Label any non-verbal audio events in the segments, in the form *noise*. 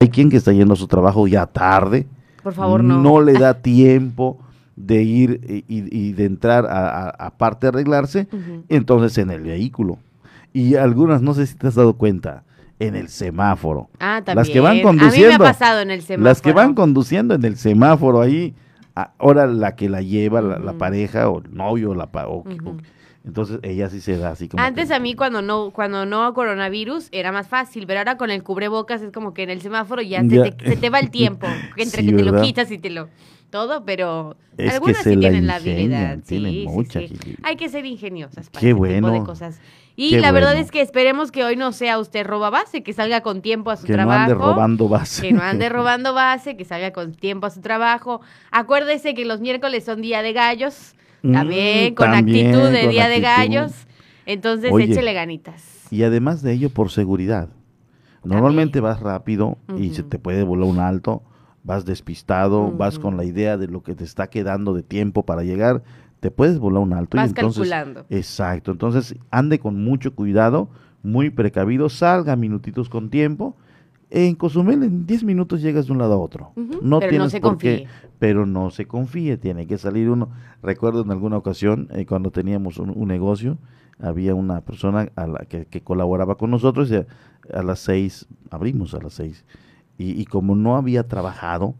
Hay quien que está yendo a su trabajo ya tarde. Por favor, no. No le da *laughs* tiempo de ir y, y de entrar a, a, parte de arreglarse, entonces en el vehículo. Y algunas, no sé si te has dado cuenta, en el semáforo. Ah, también. Las que van conduciendo. A mí me ha pasado en el semáforo. Las que van conduciendo en el semáforo ahí, ahora la que la lleva, la, pareja o el novio, la, o, entonces ella sí se da así como. Antes a mí cuando no cuando no coronavirus era más fácil, pero ahora con el cubrebocas es como que en el semáforo ya, Se, te, va el tiempo *laughs* entre que te lo quitas y te lo todo, pero algunas sí tienen la habilidad. Sí, sí, Hay que ser ingeniosas para Qué ese tipo de cosas. Y la verdad es que esperemos que hoy no sea usted roba base, que salga con tiempo a su trabajo. Que no ande robando base. Que no ande robando base, que salga con tiempo a su trabajo. Acuérdese que los miércoles son día de gallos. Mm, también, con actitud de Día de Gallos. Entonces, échele ganitas. Y además de ello, por seguridad. Normalmente vas rápido y se te puede volar un alto, vas despistado, vas con la idea de lo que te está quedando de tiempo para llegar, te puedes volar un alto. Vas y entonces, calculando. Exacto, entonces ande con mucho cuidado, muy precavido, salga minutitos con tiempo en Cozumel en 10 minutos llegas de un lado a otro. No pero tienes no se por confíe. qué, pero no se confíe, tiene que salir uno. Recuerdo en alguna ocasión, eh, cuando teníamos un, negocio, había una persona a la que, colaboraba con nosotros y a, las 6, abrimos a las 6. Y, como no había trabajado,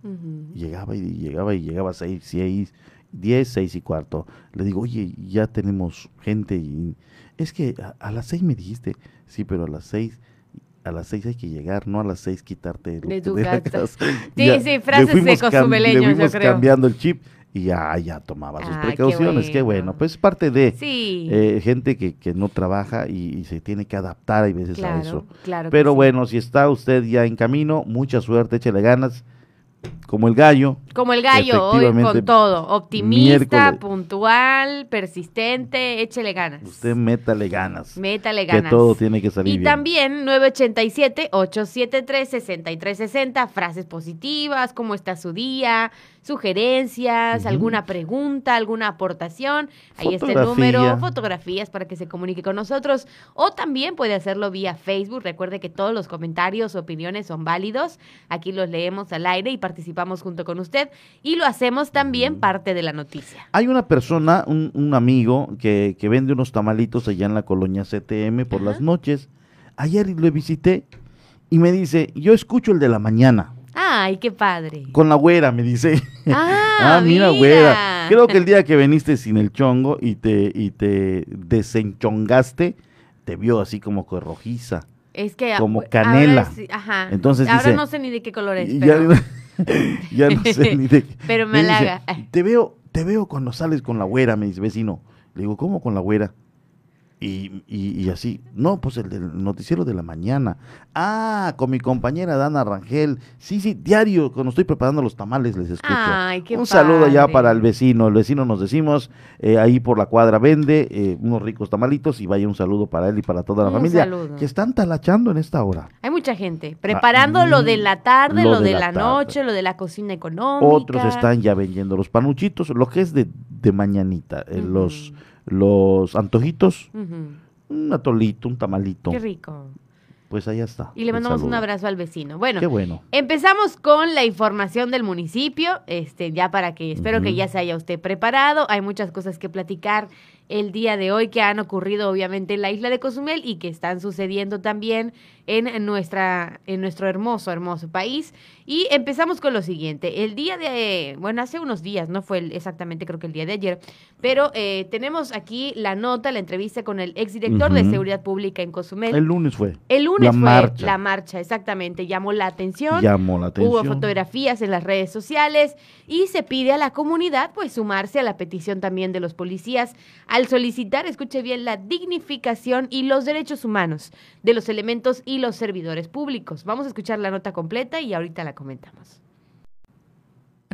llegaba y llegaba y llegaba a 6, 6, 10, 6 y cuarto. Le digo, oye, ya tenemos gente y es que a, a las 6 me dijiste, sí, pero a las 6 a las seis hay que llegar, no a las seis quitarte de tu casa. Sí, *laughs* sí, frases de cosumeleños, yo creo. cambiando el chip y ya, ya tomaba sus precauciones. Qué bueno. pues es parte de eh, gente que, que, no trabaja y, se tiene que adaptar a veces a eso. Claro Pero bueno, si está usted ya en camino, mucha suerte, échele ganas como el gallo. Como el gallo, hoy con todo. Optimista, puntual, persistente, échele ganas. Usted métale ganas. Métale ganas. Que todo tiene que salir y también 987-873-6360, frases positivas, cómo está su día, sugerencias, alguna pregunta, alguna aportación. Ahí está el número, fotografías para que se comunique con nosotros. O también puede hacerlo vía Facebook. Recuerde que todos los comentarios, opiniones son válidos. Aquí los leemos al aire y participamos junto con usted y lo hacemos también parte de la noticia. Hay una persona, un, amigo que, que, vende unos tamalitos allá en la colonia CTM por las noches. Ayer lo visité y me dice, yo escucho el de la mañana. Ay, qué padre. Con la güera, me dice. *laughs* Ah, ah mira, güera. Creo que el día que viniste sin el chongo y te, y te desenchongaste, te vio así como que rojiza. Es que como canela. ajá. Entonces ahora no sé ni de qué color es, pero... ya *laughs* *laughs* no sé ni de *laughs* Pero me, halaga. te veo, te veo cuando sales con la güera, me dice vecino. Le digo, ¿cómo con la güera? Y, y, así, no, pues el del noticiero de la mañana. Ah, con mi compañera Dana Rangel. Sí, sí, diario, cuando estoy preparando los tamales les escucho. Un saludo ya para el vecino. El vecino nos decimos, eh, ahí por la cuadra vende eh, unos ricos tamalitos y vaya un saludo para él y para toda la familia. Que están talachando en esta hora. Hay mucha gente preparando lo de la tarde, lo, de, la, noche, lo de la cocina económica. Otros están ya vendiendo los panuchitos, lo que es de, de mañanita, eh, los los antojitos, un atolito, un tamalito. Qué rico. Pues ahí está. Y le mandamos un abrazo al vecino. Bueno, Qué bueno, empezamos con la información del municipio, este, ya para que, espero que ya se haya usted preparado. Hay muchas cosas que platicar el día de hoy que han ocurrido obviamente en la isla de Cozumel y que están sucediendo también en nuestra en nuestro hermoso hermoso país. Y empezamos con lo siguiente. El día de bueno hace unos días no fue exactamente creo que el día de ayer pero eh, tenemos aquí la nota la entrevista con el exdirector de seguridad pública en Cozumel. El lunes fue. El lunes fue la marcha exactamente. Llamó la atención. Llamó la atención. hubo fotografías en las redes sociales y se pide a la comunidad pues sumarse a la petición también de los policías al solicitar, escuche bien, la dignificación y los derechos humanos de los elementos y los servidores públicos. Vamos a escuchar la nota completa y ahorita la comentamos.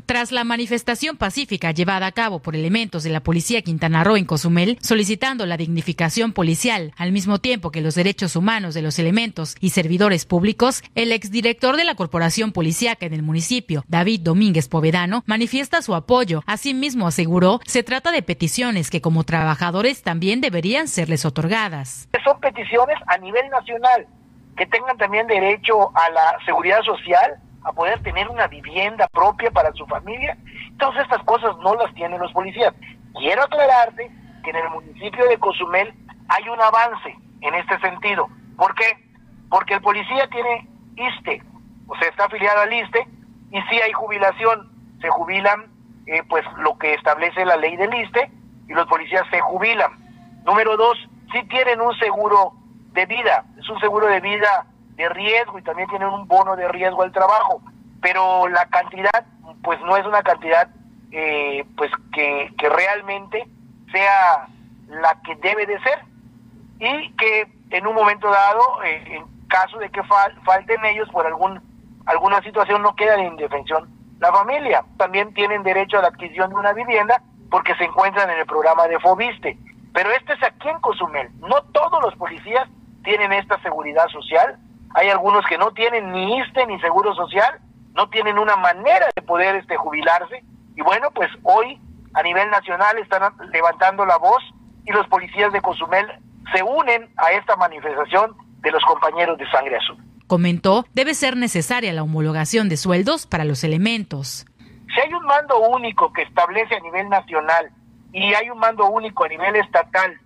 Tras la manifestación pacífica llevada a cabo por elementos de la Policía Quintana Roo en Cozumel, solicitando la dignificación policial, al mismo tiempo que los derechos humanos de los elementos y servidores públicos, el exdirector de la Corporación Policíaca en el municipio, David Domínguez Povedano, manifiesta su apoyo. Asimismo, aseguró, se trata de peticiones que como trabajadores también deberían serles otorgadas. Son peticiones a nivel nacional que tengan también derecho a la seguridad social, a poder tener una vivienda propia para su familia. Todas estas cosas no las tienen los policías. Quiero aclararte que en el municipio de Cozumel hay un avance en este sentido. ¿Por qué? Porque el policía tiene ISTE, o sea, está afiliado al ISTE, y si hay jubilación, se jubilan eh, pues lo que establece la ley del ISTE, y los policías se jubilan. Número dos, si tienen un seguro de vida, es un seguro de vida de riesgo y también tienen un bono de riesgo al trabajo, pero la cantidad pues no es una cantidad eh, pues que, que realmente sea la que debe de ser y que en un momento dado, eh, en caso de que falten ellos por algún alguna situación, no queda en indefensión la familia. También tienen derecho a la adquisición de una vivienda porque se encuentran en el programa de Fobiste. Pero este es aquí en Cozumel. No todos los policías tienen esta seguridad social. Hay algunos que no tienen ni ISTE ni seguro social, no tienen una manera de poder este jubilarse. Y bueno, pues hoy a nivel nacional están levantando la voz y los policías de Cozumel se unen a esta manifestación de los compañeros de Sangre Azul. Comentó, debe ser necesaria la homologación de sueldos para los elementos. Si hay un mando único que establece a nivel nacional y hay un mando único a nivel estatal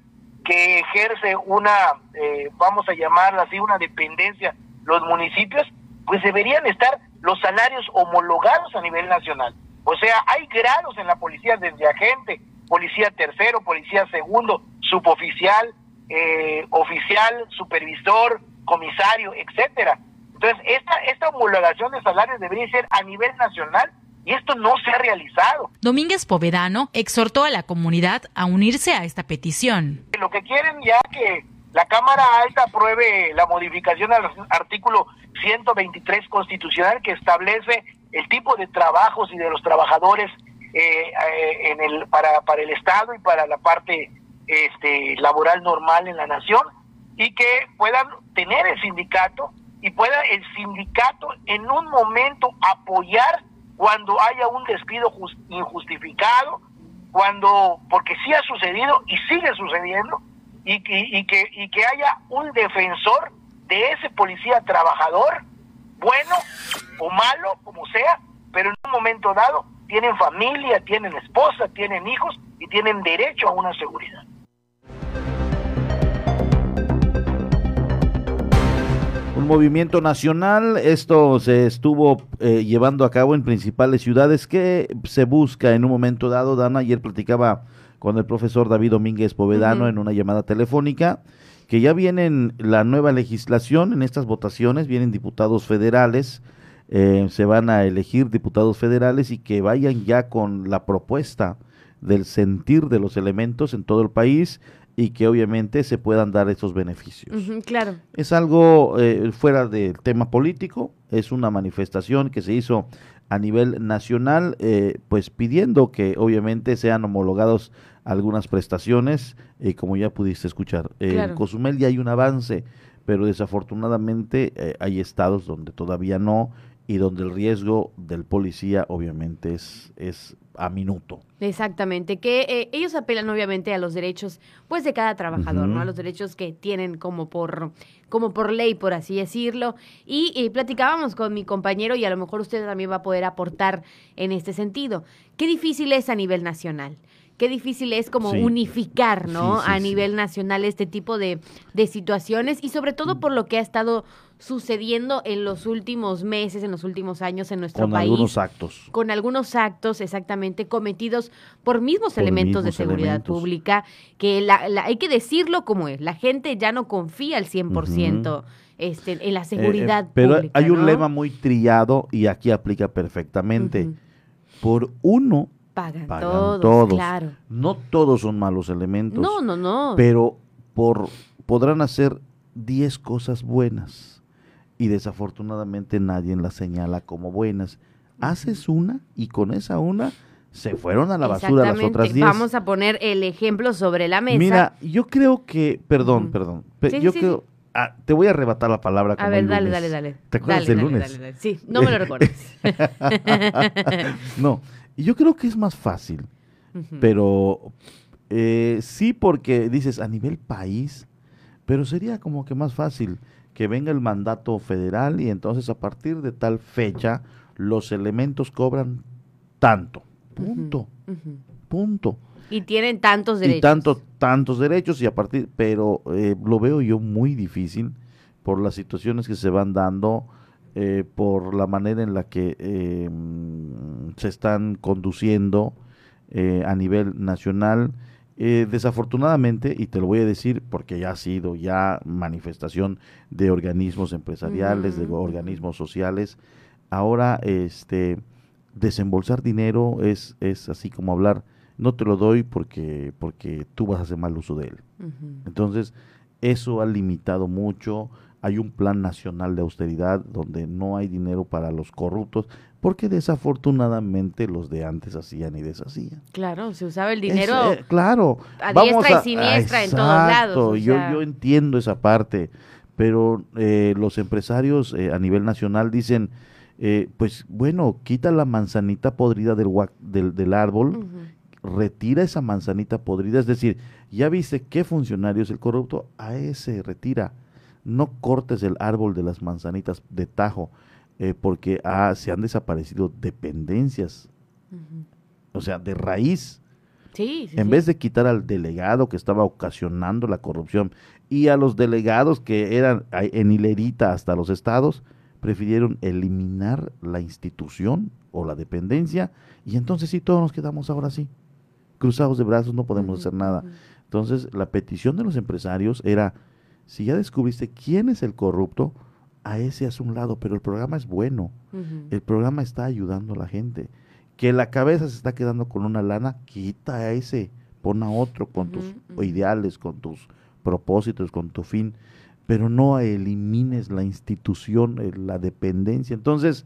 que ejerce una, eh, vamos a llamarla así, una dependencia, los municipios, pues deberían estar los salarios homologados a nivel nacional. O sea, hay grados en la policía desde agente, policía tercero, policía segundo, suboficial, eh, oficial, supervisor, comisario, etcétera. Entonces, esta, esta homologación de salarios debería ser a nivel nacional y esto no se ha realizado. Domínguez Povedano exhortó a la comunidad a unirse a esta petición. Lo que quieren ya que la Cámara Alta apruebe la modificación al artículo 123 constitucional que establece el tipo de trabajos y de los trabajadores eh, eh, en el para, para el Estado y para la parte este, laboral normal en la nación y que puedan tener el sindicato y pueda el sindicato en un momento apoyar cuando haya un despido injustificado, cuando, porque sí ha sucedido y sigue sucediendo, y, y, que, y que haya un defensor de ese policía trabajador, bueno o malo, como sea, pero en un momento dado tienen familia, tienen esposa, tienen hijos y tienen derecho a una seguridad. Un movimiento nacional, esto se estuvo eh, llevando a cabo en principales ciudades. Que se busca en un momento dado, Dana, ayer platicaba con el profesor David Domínguez Povedano en una llamada telefónica, que ya vienen la nueva legislación en estas votaciones, vienen diputados federales, eh, se van a elegir diputados federales y que vayan ya con la propuesta del sentir de los elementos en todo el país y que obviamente se puedan dar esos beneficios. claro. Es algo eh, fuera del tema político, es una manifestación que se hizo a nivel nacional, eh, pues pidiendo que obviamente sean homologados algunas prestaciones, y como ya pudiste escuchar. En Cozumel ya hay un avance, pero desafortunadamente eh, hay estados donde todavía no y donde el riesgo del policía obviamente es, es a minuto. Exactamente, que eh, ellos apelan obviamente a los derechos pues de cada trabajador, ¿no? A los derechos que tienen como por como por ley, por así decirlo. Y, platicábamos con mi compañero y a lo mejor usted también va a poder aportar en este sentido. Qué difícil es a nivel nacional qué difícil es como unificar, ¿no? a nivel nacional este tipo de, de, situaciones y sobre todo por lo que ha estado sucediendo en los últimos meses, en los últimos años en nuestro país. Con algunos actos. Con algunos actos exactamente cometidos por mismos elementos de seguridad pública, que la, hay que decirlo como es, la gente ya no confía al 100%. Este, en la seguridad eh, pero hay un lema muy trillado y aquí aplica perfectamente. Por uno pagan, todos, claro. No todos son malos elementos. No, no, no. Pero por podrán hacer 10 cosas buenas y desafortunadamente nadie las señala como buenas. Haces una y con esa una se fueron a la basura las otras diez. Vamos a poner el ejemplo sobre la mesa. Mira, yo creo que, perdón, perdón, yo creo, ah, te voy a arrebatar la palabra. Como a ver, dale, dale, dale. ¿Te acuerdas del lunes? sí, no me lo *laughs* recuerdes. *laughs* no, yo creo que es más fácil, pero eh, sí porque dices a nivel país, pero sería como que más fácil que venga el mandato federal y entonces a partir de tal fecha los elementos cobran tanto. Punto. Punto. Y tienen tantos derechos. Y tanto, tantos derechos y a partir, pero eh, lo veo yo muy difícil por las situaciones que se van dando, eh, por la manera en la que eh, se están conduciendo a nivel nacional. desafortunadamente, y te lo voy a decir porque ya ha sido ya manifestación de organismos empresariales, de organismos sociales, ahora este desembolsar dinero es, es así como hablar no te lo doy porque, porque tú vas a hacer mal uso de él. Entonces, eso ha limitado mucho. Hay un plan nacional de austeridad donde no hay dinero para los corruptos, porque desafortunadamente los de antes hacían y deshacían. Claro, se usaba el dinero. Eh, claro, a diestra y siniestra en todos lados. yo, yo entiendo esa parte, pero eh, los empresarios eh, a nivel nacional dicen, pues bueno, quita la manzanita podrida del, del, del árbol retira esa manzanita podrida, es decir, ya viste qué funcionario es el corrupto, a ese retira. No cortes el árbol de las manzanitas de tajo, eh, porque ah, se han desaparecido dependencias, o sea, de raíz. en vez de quitar al delegado que estaba ocasionando la corrupción y a los delegados que eran en hilerita hasta los estados, prefirieron eliminar la institución o la dependencia y entonces sí todos nos quedamos ahora sí cruzados de brazos, no podemos hacer nada. Entonces, la petición de los empresarios era, si ya descubriste quién es el corrupto, a ese hace un lado, pero el programa es bueno, el programa está ayudando a la gente. Que la cabeza se está quedando con una lana, quita a ese, pon a otro con tus ideales, con tus propósitos, con tu fin, pero no elimines la institución, eh, la dependencia. Entonces,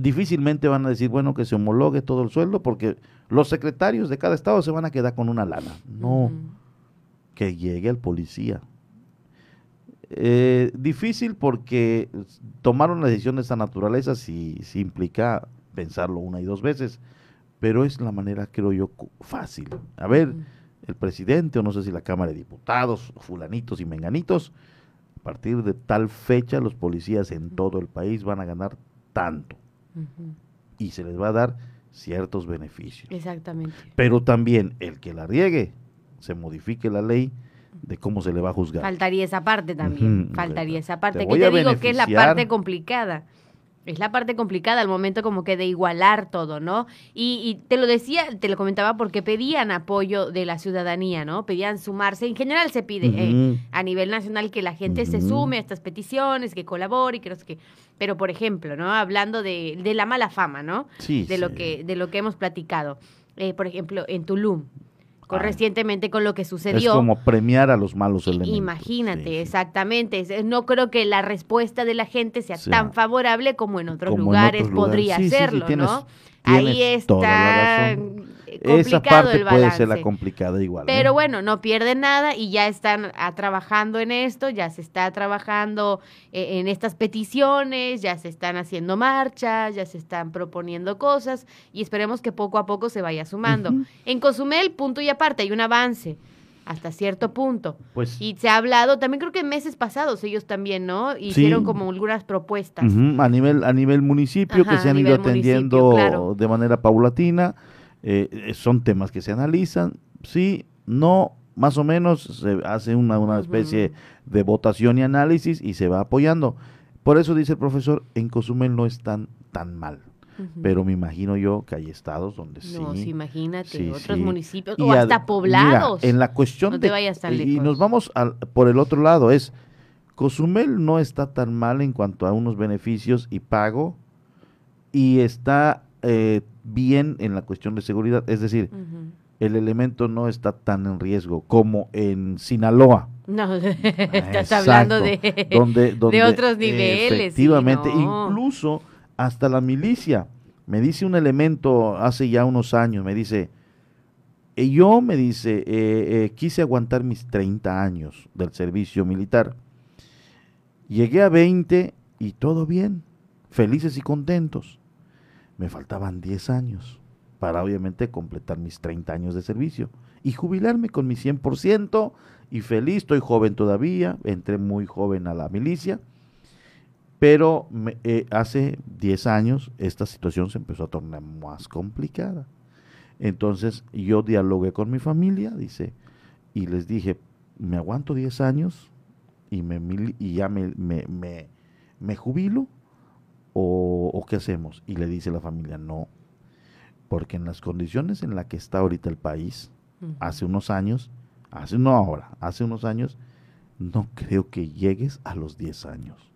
difícilmente van a decir, bueno, que se homologue todo el sueldo, porque los secretarios de cada estado se van a quedar con una lana. No, que llegue el policía. Eh, difícil porque tomar una decisión de esa naturaleza sí, implica pensarlo una y dos veces, pero es la manera, creo yo, fácil. A ver, el presidente, o no sé si la Cámara de Diputados, fulanitos y menganitos, a partir de tal fecha los policías en todo el país van a ganar tanto. Y se les va a dar ciertos beneficios. Exactamente. Pero también el que la riegue, se modifique la ley de cómo se le va a juzgar. Faltaría esa parte también, faltaría esa parte, que te digo que es la parte complicada. Es la parte complicada al momento como que de igualar todo, ¿no? Y, te lo decía, te lo comentaba porque pedían apoyo de la ciudadanía, ¿no? Pedían sumarse. En general se pide eh, a nivel nacional que la gente se sume a estas peticiones, que colabore y que no sé qué. Pero, por ejemplo, ¿no? Hablando de, de la mala fama, ¿no? Sí, de, Lo que, de lo que hemos platicado. Eh, por ejemplo, en Tulum, recientemente con lo que sucedió. Es como premiar a los malos elementos. Imagínate, exactamente. No creo que la respuesta de la gente sea, tan favorable como en otros lugares podría serlo, ¿no? Ahí está esa parte puede ser la complicada igual. Pero ¿eh? bueno, no pierden nada y ya están ah, trabajando en esto, ya se está trabajando eh, en estas peticiones, ya se están haciendo marchas, ya se están proponiendo cosas y esperemos que poco a poco se vaya sumando. En Cozumel, punto y aparte, hay un avance hasta cierto punto. Pues, y se ha hablado, también creo que meses pasados ellos también, ¿no? Hicieron como algunas propuestas. a nivel a nivel municipio que se han ido atendiendo de manera paulatina. Eh, eh, son temas que se analizan, sí, no, más o menos se hace una, una especie de votación y análisis y se va apoyando. Por eso dice el profesor, en Cozumel no están tan mal. Pero me imagino yo que hay estados donde sí. No, imagínate, otros municipios o hasta poblados. en la cuestión de. y nos vamos al, por el otro lado, es. Cozumel no está tan mal en cuanto a unos beneficios y pago y está eh, bien en la cuestión de seguridad, es decir, el elemento no está tan en riesgo como en Sinaloa. No, *laughs* estás hablando de, donde, de otros niveles. Efectivamente, incluso hasta la milicia. Me dice un elemento hace ya unos años, me dice, eh, yo me dice, eh, quise aguantar mis 30 años del servicio militar. Llegué a 20 y todo bien, felices y contentos me faltaban 10 años para obviamente completar mis 30 años de servicio y jubilarme con mi 100% y feliz, estoy joven todavía, entré muy joven a la milicia, pero eh, hace 10 años esta situación se empezó a tornar más complicada. Entonces yo dialogué con mi familia, dice, y les dije, me aguanto 10 años y, me, y ya me, me, jubilo o, qué hacemos. Y le dice la familia, no, porque en las condiciones en las que está ahorita el país, hace unos años, hace no ahora, hace unos años, no *laughs* creo que llegues a los 10 años.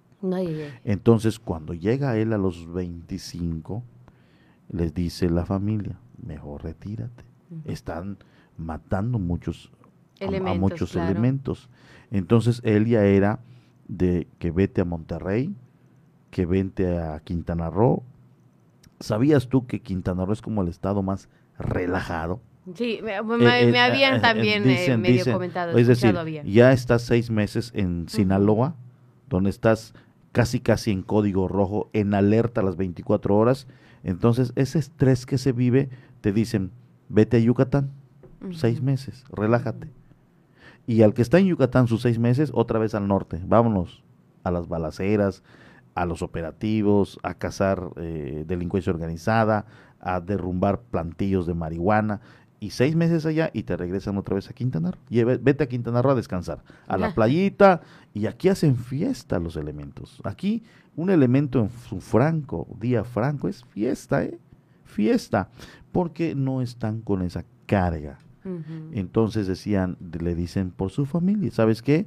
Entonces, cuando llega él a los 25, les dice la familia, mejor retírate. Están matando muchos a, muchos elementos. Entonces él ya era de que vete a Monterrey, que vente a Quintana Roo. ¿Sabías tú que Quintana Roo es como el estado más relajado? Sí, me, eh, eh, habían eh, también medio comentado. Es decir, ya estás seis meses en Sinaloa, donde estás casi casi en código rojo, en alerta las 24 horas. Entonces, ese estrés que se vive, te dicen, vete a Yucatán, seis meses, relájate. Y al que está en Yucatán sus seis meses, otra vez al norte. Vámonos a las balaceras, a los operativos, a cazar eh, delincuencia organizada, a derrumbar plantillos de marihuana. Y seis meses allá y te regresan otra vez a Quintana Roo. Y vete a Quintana Roo a descansar. A la playita. Y aquí hacen fiesta los elementos. Aquí un elemento en su franco, día franco, es fiesta, ¿eh? Fiesta. Porque no están con esa carga entonces decían, le dicen por su familia, ¿sabes qué?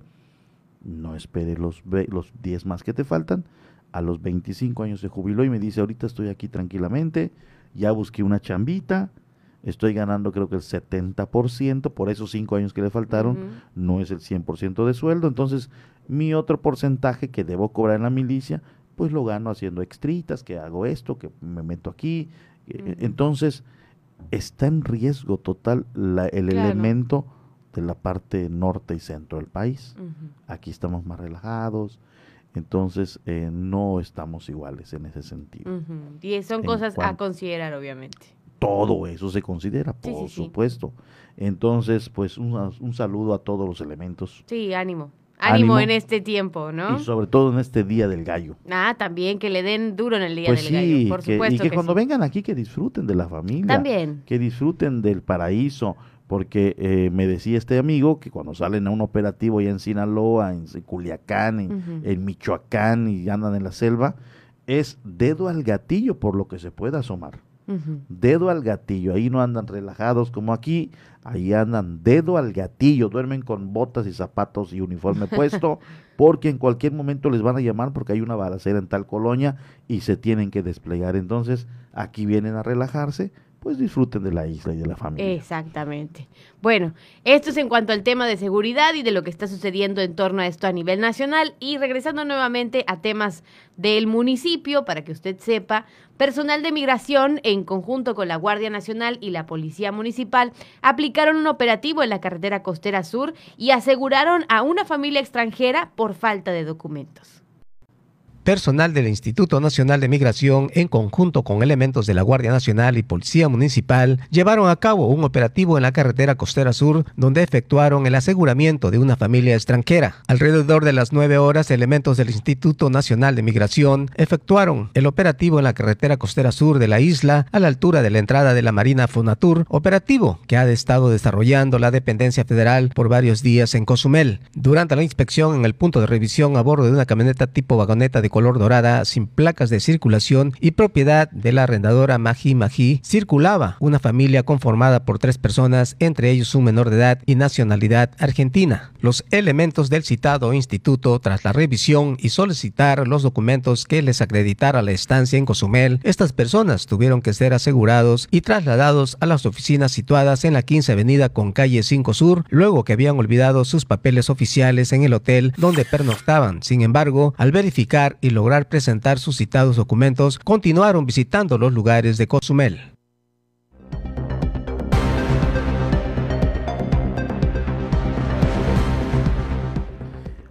No espere los, los 10 más que te faltan. A los 25 años se jubiló y me dice, ahorita estoy aquí tranquilamente, ya busqué una chambita, estoy ganando creo que el 70%, por esos 5 años que le faltaron, no es el 100% de sueldo, entonces mi otro porcentaje que debo cobrar en la milicia, pues lo gano haciendo extritas, que hago esto, que me meto aquí. Eh, entonces, está en riesgo total el elemento de la parte norte y centro del país. Aquí estamos más relajados, entonces eh, no estamos iguales en ese sentido. Y son cosas a considerar, obviamente. Todo eso se considera, por supuesto. Entonces, pues un saludo a todos los elementos. Sí, ánimo. Ánimo, en este tiempo, ¿no? Y sobre todo en este Día del Gallo. Ah, también que le den duro en el Día pues del Gallo, por supuesto. Y que, cuando vengan aquí que disfruten de la familia. También. Que disfruten del paraíso, porque eh, me decía este amigo que cuando salen a un operativo ya en Sinaloa, en Culiacán, en, Michoacán y andan en la selva, es dedo al gatillo por lo que se pueda asomar. Dedo al gatillo, ahí no andan relajados como aquí, ahí andan dedo al gatillo, duermen con botas y zapatos y uniforme *laughs* puesto, porque en cualquier momento les van a llamar porque hay una balacera en tal colonia y se tienen que desplegar. Entonces, aquí vienen a relajarse, pues disfruten de la isla y de la familia. Exactamente. Bueno, esto es en cuanto al tema de seguridad y de lo que está sucediendo en torno a esto a nivel nacional. Y regresando nuevamente a temas del municipio, para que usted sepa, personal de migración, en conjunto con la Guardia Nacional y la Policía Municipal, aplicaron un operativo en la carretera costera sur y aseguraron a una familia extranjera por falta de documentos. Personal del Instituto Nacional de Migración, en conjunto con elementos de la Guardia Nacional y Policía Municipal, llevaron a cabo un operativo en la carretera costera sur, donde efectuaron el aseguramiento de una familia extranjera. Alrededor de las nueve horas, elementos del Instituto Nacional de Migración efectuaron el operativo en la carretera costera sur de la isla, a la altura de la entrada de la Marina Fonatur, operativo que ha estado desarrollando la dependencia federal por varios días en Cozumel. Durante la inspección en el punto de revisión a bordo de una camioneta tipo vagoneta de color dorada sin placas de circulación y propiedad de la arrendadora Maji Maji, circulaba una familia conformada por tres personas, entre ellos un menor de edad y nacionalidad argentina. Los elementos del citado instituto, tras la revisión y solicitar los documentos que les acreditara la estancia en Cozumel, estas personas tuvieron que ser asegurados y trasladados a las oficinas situadas en la 15 Avenida con calle 5 Sur, luego que habían olvidado sus papeles oficiales en el hotel donde pernoctaban. Sin embargo, al verificar y lograr presentar sus citados documentos, continuaron visitando los lugares de Cozumel.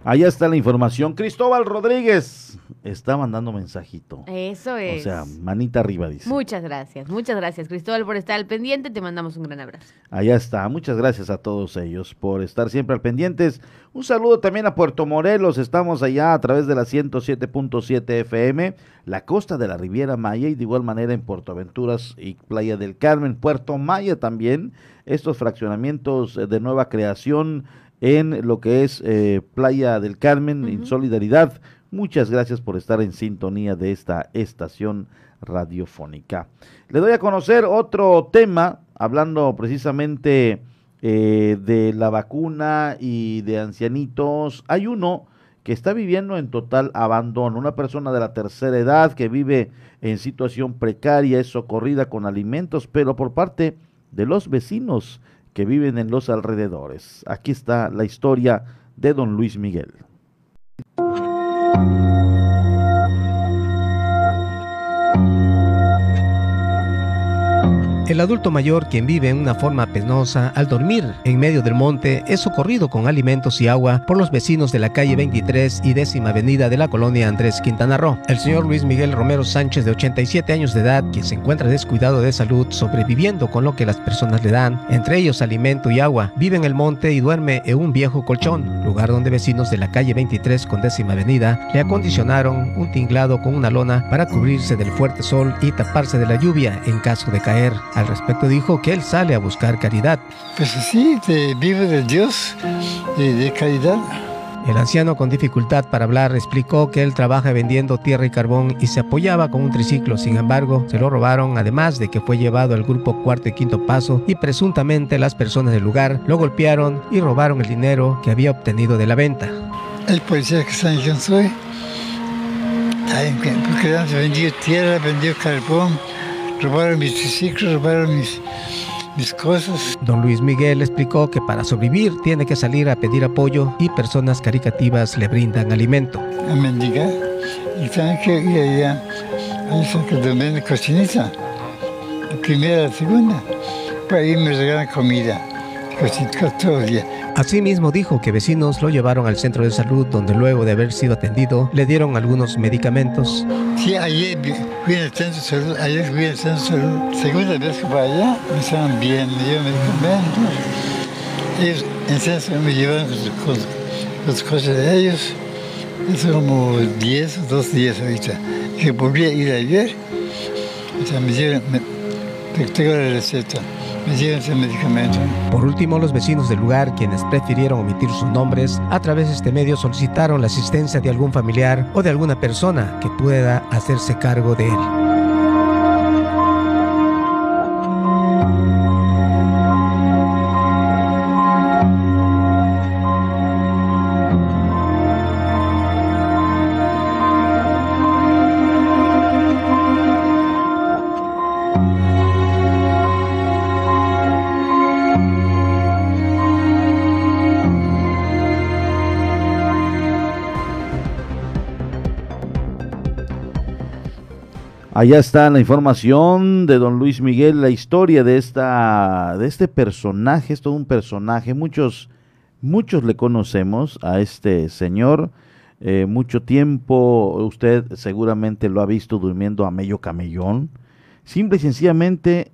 Allá está la información. Cristóbal Rodríguez, está mandando mensajito. Eso es. O sea, manita arriba, dice. Muchas gracias, muchas gracias, Cristóbal, por estar al pendiente. Te mandamos un gran abrazo. Allá está. Muchas gracias a todos ellos por estar siempre al pendientes. Un saludo también a Puerto Morelos. Estamos allá a través de la 107.7 FM, la costa de la Riviera Maya y de igual manera en Puerto Aventuras y Playa del Carmen. Puerto Maya también. Estos fraccionamientos de nueva creación en lo que es eh, Playa del Carmen, en solidaridad. Muchas gracias por estar en sintonía de esta estación radiofónica. Le doy a conocer otro tema, hablando precisamente eh, de la vacuna y de ancianitos. Hay uno que está viviendo en total abandono, una persona de la tercera edad que vive en situación precaria, es socorrida con alimentos, pero por parte de los vecinos que viven en los alrededores. Aquí está la historia de don Luis Miguel. you El adulto mayor, quien vive en una forma penosa, al dormir en medio del monte, es socorrido con alimentos y agua por los vecinos de la calle 23 y décima avenida de la colonia Andrés Quintana Roo. El señor Luis Miguel Romero Sánchez, de 87 años de edad, quien se encuentra descuidado de salud, sobreviviendo con lo que las personas le dan, entre ellos alimento y agua, vive en el monte y duerme en un viejo colchón, lugar donde vecinos de la calle 23 con décima avenida le acondicionaron un tinglado con una lona para cubrirse del fuerte sol y taparse de la lluvia en caso de caer. Al respecto dijo que él sale a buscar caridad. Pues sí, de, vive de Dios y de caridad. El anciano con dificultad para hablar explicó que él trabaja vendiendo tierra y carbón y se apoyaba con un triciclo. Sin embargo, se lo robaron, además de que fue llevado al grupo cuarto y quinto paso y presuntamente las personas del lugar lo golpearon y robaron el dinero que había obtenido de la venta. El policía que sabe quién soy, porque vendió tierra, vendió carbón, robaron mis triciclos, robaron mis, mis cosas. Don Luis Miguel explicó que para sobrevivir tiene que salir a pedir apoyo y personas caricativas le brindan alimento. A mendigar. Y saben que allá, cerca de la cocinita, la primera, la segunda. Pues ahí me regalan comida, cocinita todo el día. Asimismo dijo que vecinos lo llevaron al centro de salud donde luego de haber sido atendido le dieron algunos medicamentos. Sí, ayer fui al centro de salud, ayer fui al centro de salud. Segunda vez que voy allá, me estaban bien, me dieron medicamentos. Ellos en centro me llevaron con, las cosas de ellos. Eso como 10 o 12 días ahorita. Que volví a ir ayer, o sea, me dieron, me, tengo la receta. Por último, los vecinos del lugar, quienes prefirieron omitir sus nombres, a través de este medio solicitaron la asistencia de algún familiar o de alguna persona que pueda hacerse cargo de él. Allá está la información de don Luis Miguel, la historia de esta, de este personaje, es todo un personaje. Muchos, muchos le conocemos a este señor. Eh, mucho tiempo usted seguramente lo ha visto durmiendo a medio camellón. Simple y sencillamente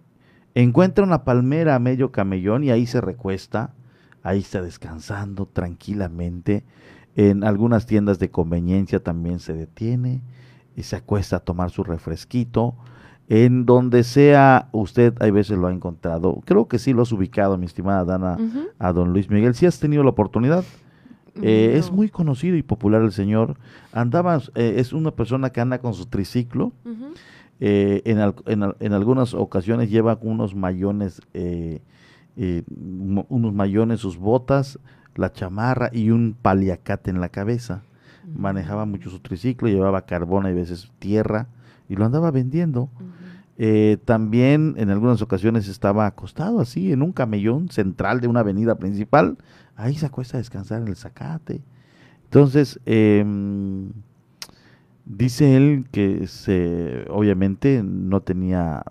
encuentra una palmera a medio camellón y ahí se recuesta, ahí está descansando tranquilamente. En algunas tiendas de conveniencia también se detiene y se acuesta a tomar su refresquito. En donde sea usted, hay veces lo ha encontrado. Creo que sí lo has ubicado, mi estimada Dana, a don Luis Miguel. Si has tenido la oportunidad. Eh, Es muy conocido y popular el señor. Andaba, eh, es una persona que anda con su triciclo. eh, en, al, en, en, algunas ocasiones lleva unos mayones, unos mayones, sus botas, la chamarra y un paliacate en la cabeza manejaba mucho su triciclo, llevaba carbón y veces tierra y lo andaba vendiendo. Eh, también en algunas ocasiones estaba acostado así en un camellón central de una avenida principal. Ahí se acuesta a descansar en el zacate. Entonces, eh, dice él que se, obviamente no tenía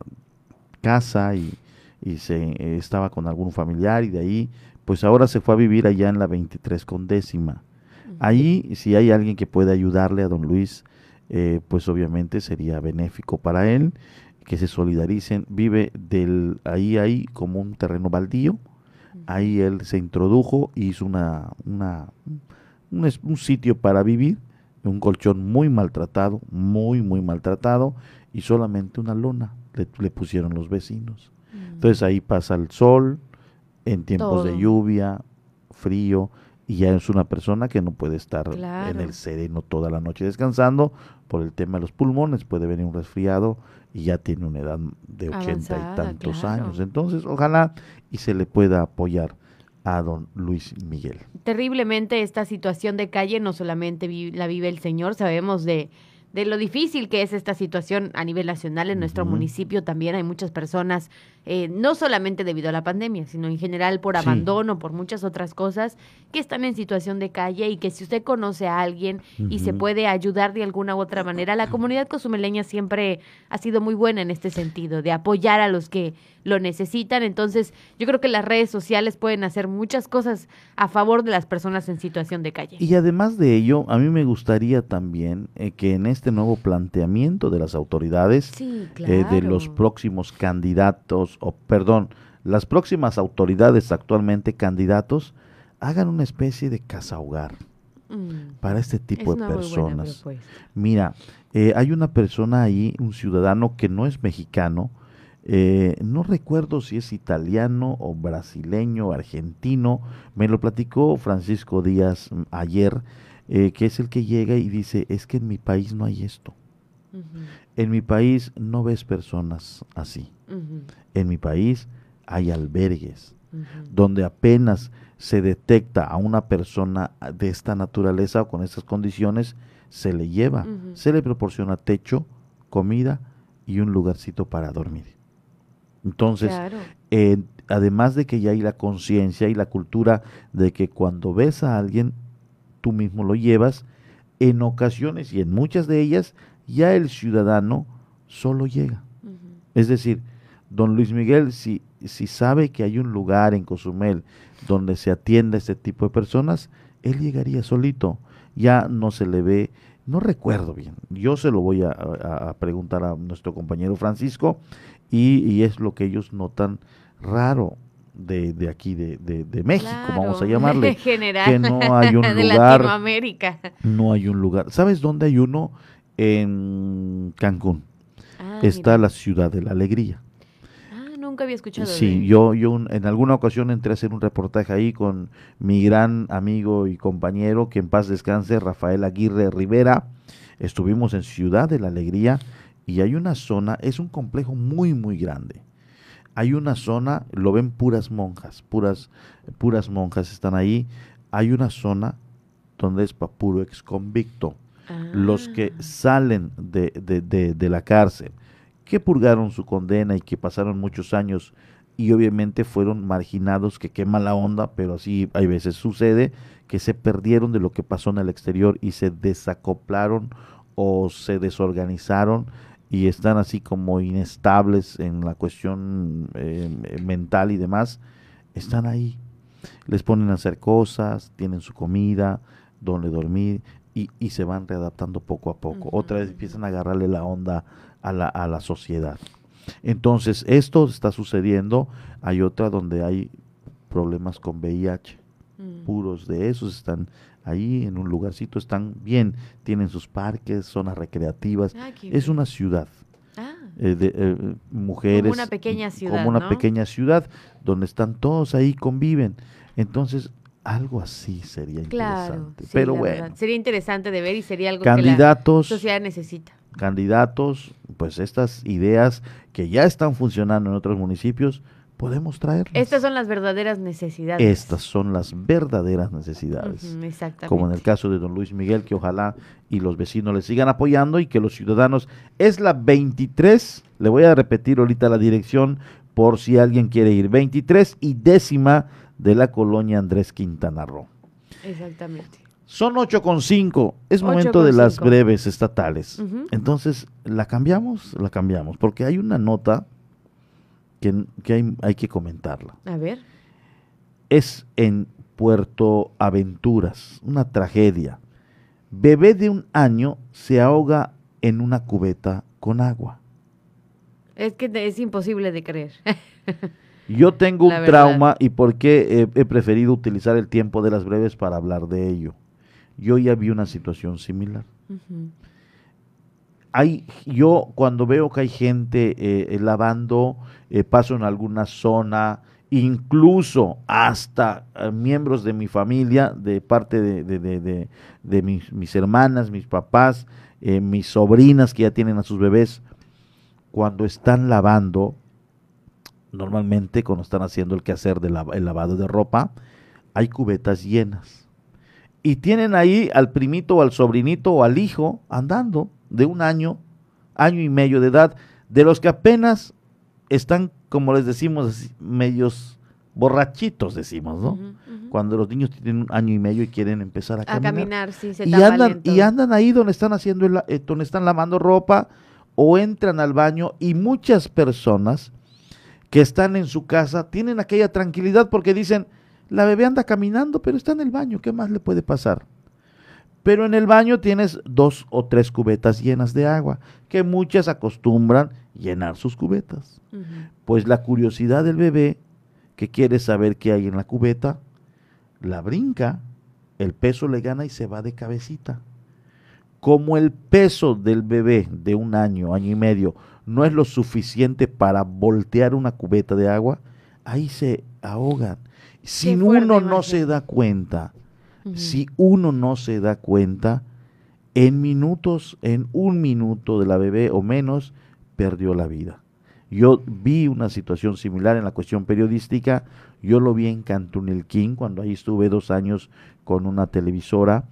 casa y, y se eh, estaba con algún familiar y de ahí, pues ahora se fue a vivir allá en la 23 con décima. Ahí, si hay alguien que pueda ayudarle a don Luis, eh, pues obviamente sería benéfico para él que se solidaricen. Vive del ahí ahí como un terreno baldío. Ahí él se introdujo, hizo una, una un, un sitio para vivir, un colchón muy maltratado, muy muy maltratado y solamente una lona le, pusieron los vecinos. Entonces ahí pasa el sol en tiempos de lluvia, frío, y ya es una persona que no puede estar en el sereno toda la noche descansando por el tema de los pulmones, puede venir un resfriado y ya tiene una edad de ochenta y tantos años. Entonces, ojalá y se le pueda apoyar a don Luis Miguel. Terriblemente esta situación de calle no solamente la vive el señor, sabemos de de lo difícil que es esta situación a nivel nacional en nuestro municipio también hay muchas personas eh, no solamente debido a la pandemia, sino en general por abandono, por muchas otras cosas, que están en situación de calle y que si usted conoce a alguien y se puede ayudar de alguna u otra manera, la comunidad cozumeleña siempre ha sido muy buena en este sentido, de apoyar a los que lo necesitan. Entonces, yo creo que las redes sociales pueden hacer muchas cosas a favor de las personas en situación de calle. Y además de ello, a mí me gustaría también eh, que en este nuevo planteamiento de las autoridades, eh, de los próximos candidatos, o perdón, las próximas autoridades actualmente candidatos hagan una especie de casa hogar mm. para este tipo de personas. Mira, eh, hay una persona ahí, un ciudadano que no es mexicano, eh, no recuerdo si es italiano o brasileño, argentino, me lo platicó Francisco Díaz mm, ayer, eh, que es el que llega y dice, es que en mi país no hay esto. En mi país no ves personas así. En mi país hay albergues donde apenas se detecta a una persona de esta naturaleza o con estas condiciones, se le lleva, se le proporciona techo, comida y un lugarcito para dormir. Entonces, además de que ya hay la conciencia y la cultura de que cuando ves a alguien, tú mismo lo llevas, en ocasiones y en muchas de ellas, ya el ciudadano solo llega. Es decir, don Luis Miguel, si, si sabe que hay un lugar en Cozumel donde se atiende a este tipo de personas, él llegaría solito. Ya no se le ve, no recuerdo bien, yo se lo voy a, preguntar a nuestro compañero Francisco y, es lo que ellos notan raro de, de aquí, de, de, México, vamos a llamarle. *laughs* General, que no hay *laughs* un de lugar. Latinoamérica. No hay un lugar. ¿Sabes dónde hay uno? En Cancún. Ah, está la ciudad de la alegría. Ah, nunca había escuchado. Sí, yo, yo en alguna ocasión entré a hacer un reportaje ahí con mi gran amigo y compañero, que en paz descanse, Rafael Aguirre Rivera. Estuvimos en Ciudad de la Alegría y hay una zona, es un complejo muy, muy grande. Hay una zona, lo ven puras monjas, puras, puras monjas están ahí. Hay una zona donde es para puro ex convicto los que ah. salen de, de, de, la cárcel, que purgaron su condena y que pasaron muchos años y obviamente fueron marginados, que quema la onda, pero así hay veces sucede, que se perdieron de lo que pasó en el exterior y se desacoplaron o se desorganizaron y están así como inestables en la cuestión eh, mental y demás, están ahí. Les ponen a hacer cosas, tienen su comida, donde dormir, y, y se van readaptando poco a poco. Otra vez empiezan a agarrarle la onda a la, a la sociedad. Entonces, esto está sucediendo. Hay otra donde hay problemas con VIH. Mm. Puros de esos están ahí en un lugarcito, están bien, tienen sus parques, zonas recreativas. Ah, es una ciudad. Ah. Eh, de eh, mujeres. Como una pequeña ciudad. Como una pequeña ciudad donde están todos ahí, conviven. Entonces, algo así sería interesante. Pero bueno. Sería interesante de ver y sería algo candidatos, que la sociedad necesita. Candidatos, pues estas ideas que ya están funcionando en otros municipios, podemos traer. Estas son las verdaderas necesidades. Estas son las verdaderas necesidades. exactamente. Como en el caso de don Luis Miguel, que ojalá y los vecinos le sigan apoyando y que los ciudadanos. Es la 23, le voy a repetir ahorita la dirección por si alguien quiere ir. 23 y décima de la colonia Andrés Quintana Roo. Exactamente. Son 8,5. Es momento de las breves estatales. Entonces, ¿la cambiamos? La cambiamos. Porque hay una nota que, hay, hay, que comentarla. A ver. Es en Puerto Aventuras. Una tragedia. Bebé de un año se ahoga en una cubeta con agua. Es que es imposible de creer. *laughs* Yo tengo un trauma y por qué he, he preferido utilizar el tiempo de las breves para hablar de ello. Yo ya vi una situación similar. Ujú. Hay, yo cuando veo que hay gente eh, lavando, eh, paso en alguna zona, incluso hasta eh, miembros de mi familia, de parte de, de- de- de- de mis, mis hermanas, mis papás, mis sobrinas que ya tienen a sus bebés, cuando están lavando, normalmente cuando están haciendo el quehacer del el lavado de ropa, hay cubetas llenas. Y tienen ahí al primito o al sobrinito o al hijo andando de un año, año y medio de edad, de los que apenas están, como les decimos, medios borrachitos, decimos, ¿no? Cuando los niños tienen un año y medio y quieren empezar a A caminar caminar, sí, se y andan, y andan ahí donde están haciendo el la- eh, donde están lavando ropa o entran al baño y muchas personas que están en su casa tienen aquella tranquilidad porque dicen la bebé anda caminando pero está en el baño qué más le puede pasar pero en el baño tienes dos o tres cubetas llenas de agua que muchas acostumbran llenar sus cubetas. Pues la curiosidad del bebé que quiere saber qué hay en la cubeta, la brinca, el peso le gana y se va de cabecita. Como el peso del bebé de un año, año y medio, no es lo suficiente para voltear una cubeta de agua, ahí se ahogan. Si uno no se da cuenta, si uno no se da cuenta, en minutos, en un minuto de la bebé o menos, perdió la vida. Yo vi una situación similar en la cuestión periodística, yo lo vi en Cantunelquín, cuando ahí estuve dos años con una televisora,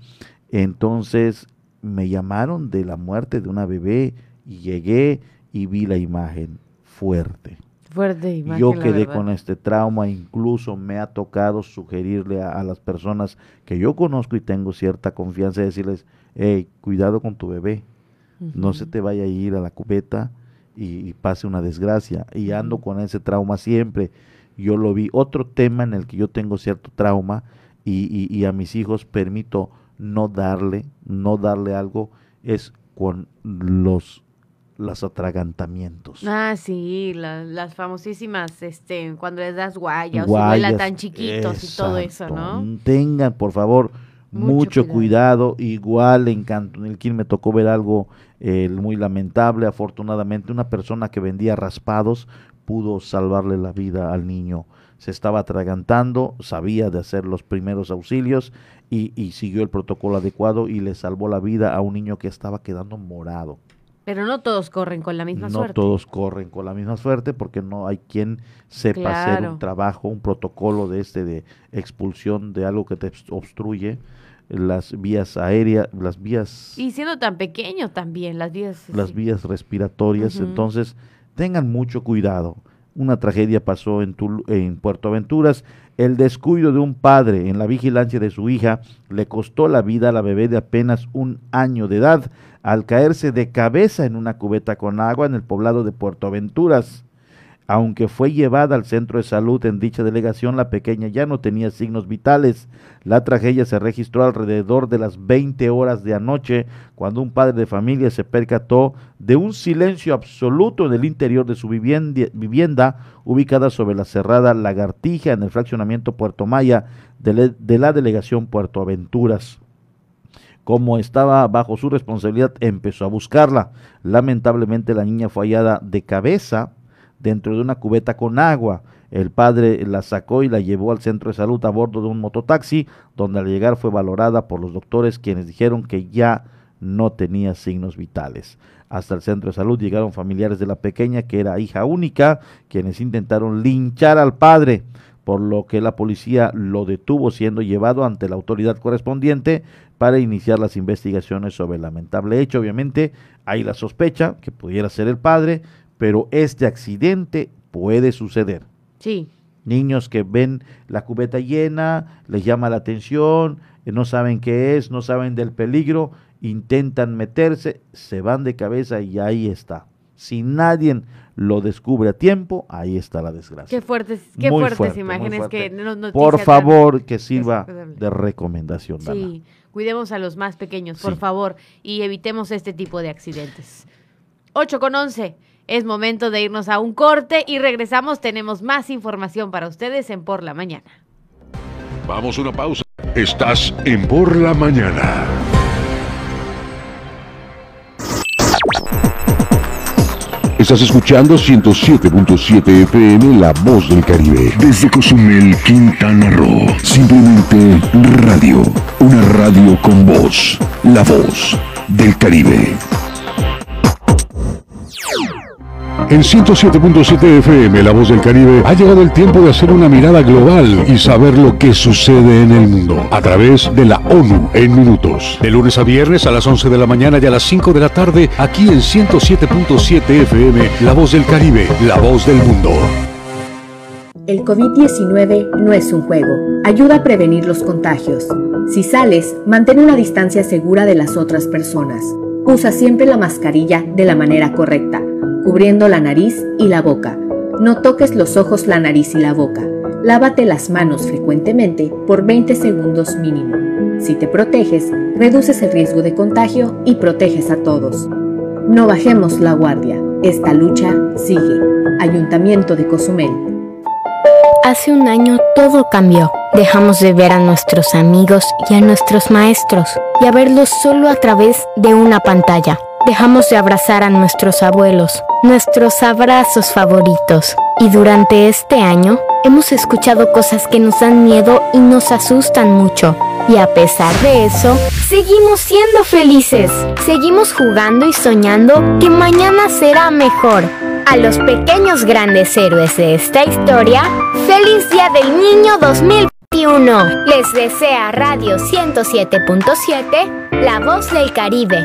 entonces me llamaron de la muerte de una bebé y llegué y vi la imagen fuerte. Fuerte imagen, Yo quedé con este trauma, incluso me ha tocado sugerirle a, a las personas que yo conozco y tengo cierta confianza, decirles, hey, cuidado con tu bebé, no se te vaya a ir a la cubeta y, y pase una desgracia. Y ando con ese trauma siempre. Yo lo vi. Otro tema en el que yo tengo cierto trauma y, y- y a mis hijos permito no darle, no darle algo, es con los, los atragantamientos. Ah, sí, la- las famosísimas, este, cuando les das guaya o si vuela Guayas, tan chiquitos y todo eso. ¿no? Tengan, por favor, Mucho mucho, cuidado. Igual en Cantunilquín me tocó ver algo eh, muy lamentable. Afortunadamente, una persona que vendía raspados pudo salvarle la vida al niño. Se estaba atragantando, sabía de hacer los primeros auxilios y, y siguió el protocolo adecuado y le salvó la vida a un niño que estaba quedando morado. Pero no todos corren con la misma no suerte. todos corren con la misma suerte porque no hay quien sepa hacer un trabajo, un protocolo de este de expulsión de algo que te obst- obstruye las vías aéreas, las vías Y siendo tan pequeño también, las vías. las sí. vías respiratorias, entonces tengan mucho cuidado. Una tragedia pasó en, Tul- en Puerto Aventuras. El descuido de un padre en la vigilancia de su hija le costó la vida a la bebé de apenas un año de edad al caerse de cabeza en una cubeta con agua en el poblado de Puerto Aventuras. Aunque fue llevada al centro de salud en dicha delegación, la pequeña ya no tenía signos vitales. La tragedia se registró alrededor de las 20 horas de anoche, cuando un padre de familia se percató de un silencio absoluto en el interior de su vivienda, ubicada sobre la cerrada Lagartija en el fraccionamiento Puerto Maya de, de la delegación Puerto Aventuras. Como estaba bajo su responsabilidad, empezó a buscarla. Lamentablemente la niña fue hallada de cabeza dentro de una cubeta con agua. El padre la sacó y la llevó al centro de salud a bordo de un mototaxi, donde al llegar fue valorada por los doctores quienes dijeron que ya no tenía signos vitales. Hasta el centro de salud llegaron familiares de la pequeña, que era hija única, quienes intentaron linchar al padre, por lo que la policía lo detuvo siendo llevado ante la autoridad correspondiente para iniciar las investigaciones sobre el lamentable hecho. Obviamente hay la sospecha que pudiera ser el padre, pero este accidente puede suceder. Sí. Niños que ven la cubeta llena, les llama la atención, eh, no saben qué es, no saben del peligro, intentan meterse, se van de cabeza y ahí está. Si nadie lo descubre a tiempo, ahí está la desgracia. Qué fuertes, qué Muy fuertes fuerte, imágenes que fuerte. no- noticia Por tan- favor, que sirva de recomendación. Dana. Sí, cuidemos a los más pequeños, por Sí. favor, y evitemos este tipo de accidentes. 8 con 11. Es momento de irnos a un corte y regresamos. Tenemos más información para ustedes en Por la Mañana. Vamos a una pausa. Estás en Por la Mañana. Estás escuchando 107.7 FM La Voz del Caribe. Desde Cozumel, Quintana Roo. Simplemente radio. Una radio con voz. La Voz del Caribe. En 107.7 FM, La Voz del Caribe, ha llegado el tiempo de hacer una mirada global y saber lo que sucede en el mundo a través de la ONU en minutos. De lunes a viernes a las 11 de la mañana y a las 5 de la tarde, aquí en 107.7 FM, La Voz del Caribe, La Voz del Mundo. El COVID-19 no es un juego. Ayuda a prevenir los contagios. Si sales, mantén una distancia segura de las otras personas. Usa siempre la mascarilla de la manera correcta, cubriendo la nariz y la boca. No toques los ojos, la nariz y la boca. Lávate las manos frecuentemente por 20 segundos mínimo. Si te proteges, reduces el riesgo de contagio y proteges a todos. No bajemos la guardia. Esta lucha sigue. Ayuntamiento de Cozumel. Hace un año todo cambió. Dejamos de ver a nuestros amigos y a nuestros maestros y a verlos solo a través de una pantalla. Dejamos de abrazar a nuestros abuelos, nuestros abrazos favoritos. Y durante este año hemos escuchado cosas que nos dan miedo y nos asustan mucho. Y a pesar de eso, seguimos siendo felices. Seguimos jugando y soñando que mañana será mejor. A los pequeños grandes héroes de esta historia, feliz Día del Niño 2021. Les desea Radio 107.7, La Voz del Caribe.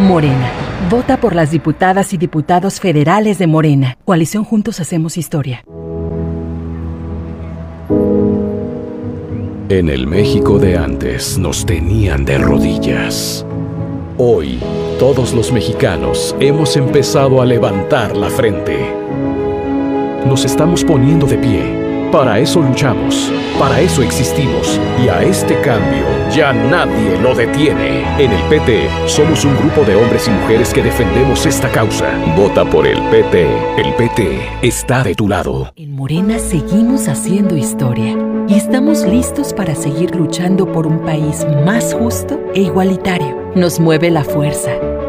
Morena. Vota por las diputadas y diputados federales de Morena. Coalición Juntos Hacemos Historia. En el México de antes nos tenían de rodillas. Hoy, todos los mexicanos hemos empezado a levantar la frente. Nos estamos poniendo de pie. Para eso luchamos, para eso existimos y a este cambio ya nadie lo detiene. En el PT somos un grupo de hombres y mujeres que defendemos esta causa. Vota por el PT. El PT está de tu lado. En Morena seguimos haciendo historia y estamos listos para seguir luchando por un país más justo e igualitario. Nos mueve la fuerza,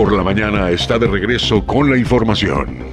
Por la mañana está de regreso con la información.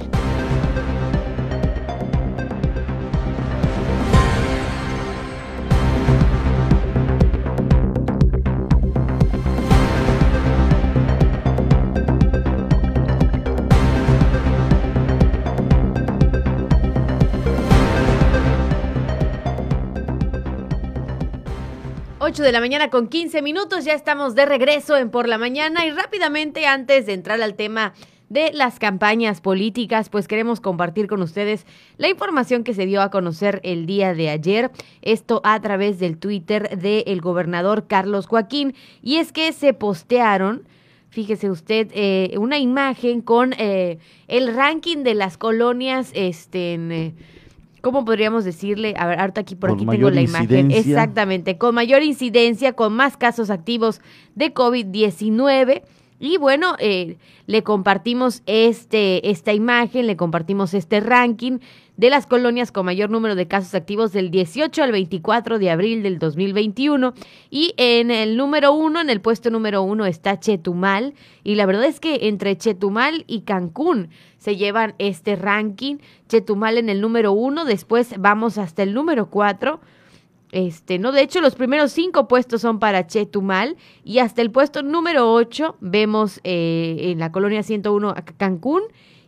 De la mañana con 15 minutos, ya estamos de regreso en Por la Mañana y rápidamente antes de entrar al tema de las campañas políticas, pues queremos compartir con ustedes la información que se dio a conocer el día de ayer, esto a través del Twitter del gobernador Carlos Joaquín, y es que se postearon, fíjese usted, eh, una imagen con eh, el ranking de las colonias, este, en, eh, ¿Cómo podríamos decirle? A ver, ahorita aquí por aquí tengo la imagen. incidencia. Exactamente, con mayor incidencia, con más casos activos de COVID-19. Y bueno, eh, le compartimos este, esta imagen, le compartimos este ranking de las colonias con mayor número de casos activos del 18 al 24 de abril del 2021. Y en el número uno, en el puesto número uno está Chetumal. Y la verdad es que entre Chetumal y Cancún se llevan este ranking. Chetumal en el número uno, después vamos hasta el número cuatro. Este, no, de hecho, los primeros cinco puestos son para Chetumal y hasta el puesto número ocho vemos eh, en la colonia 101 Cancún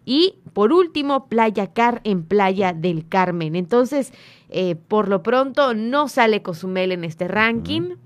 y por último, Playa Car en Playa del Carmen. Entonces, eh, por lo pronto, no sale Cozumel en este ranking.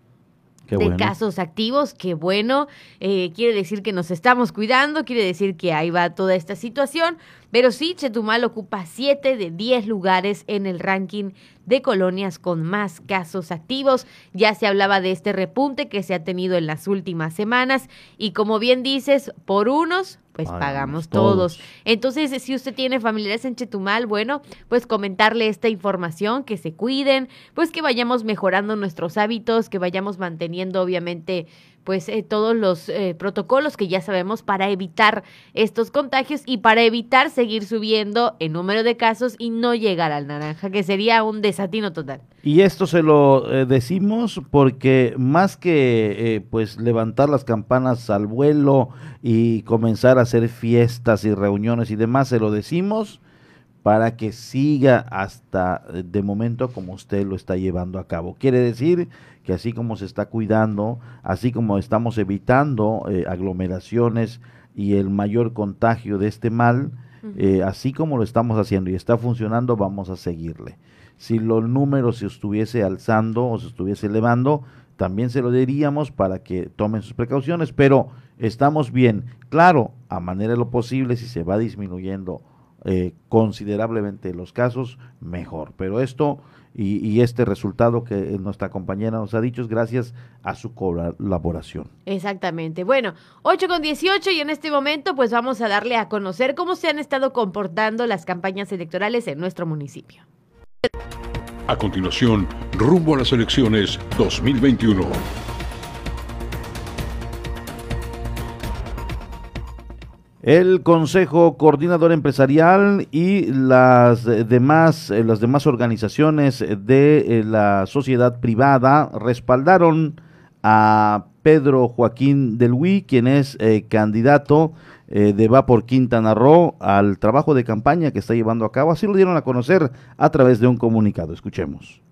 De casos activos, qué bueno, eh, quiere decir que nos estamos cuidando, quiere decir que ahí va toda esta situación, pero sí, Chetumal ocupa 7 de 10 lugares en el ranking de colonias con más casos activos. Ya se hablaba de este repunte que se ha tenido en las últimas semanas. Y como bien dices, por unos pues pagamos todos. Entonces, si usted tiene familiares en Chetumal, bueno, pues comentarle esta información, que se cuiden, pues que vayamos mejorando nuestros hábitos, que vayamos manteniendo obviamente pues eh, todos los eh, protocolos que ya sabemos para evitar estos contagios y para evitar seguir subiendo el número de casos y no llegar al naranja, que sería un desatino total. Y esto se lo eh, decimos porque más que pues levantar las campanas al vuelo y comenzar a hacer fiestas y reuniones y demás, se lo decimos para que siga hasta de momento como usted lo está llevando a cabo. Quiere decir que así como se está cuidando, así como estamos evitando eh, aglomeraciones y el mayor contagio de este mal, eh, así como lo estamos haciendo y está funcionando, vamos a seguirle. Si los números se estuviese alzando o se estuviese elevando, también se lo diríamos para que tomen sus precauciones, pero estamos bien. Claro, a manera de lo posible, si se va disminuyendo eh, considerablemente los casos, mejor. Pero esto y, este resultado que nuestra compañera nos ha dicho es gracias a su colaboración. Exactamente. Bueno, 8 con 18 y en este momento pues vamos a darle a conocer cómo se han estado comportando las campañas electorales en nuestro municipio. A continuación, rumbo a las elecciones 2021. El Consejo Coordinador Empresarial y las demás, eh, las demás organizaciones de eh, la sociedad privada respaldaron a Pedro Joaquín Delhuí, quien es eh, candidato de Va por Quintana Roo al trabajo de campaña que está llevando a cabo. Así lo dieron a conocer a través de un comunicado. Escuchemos.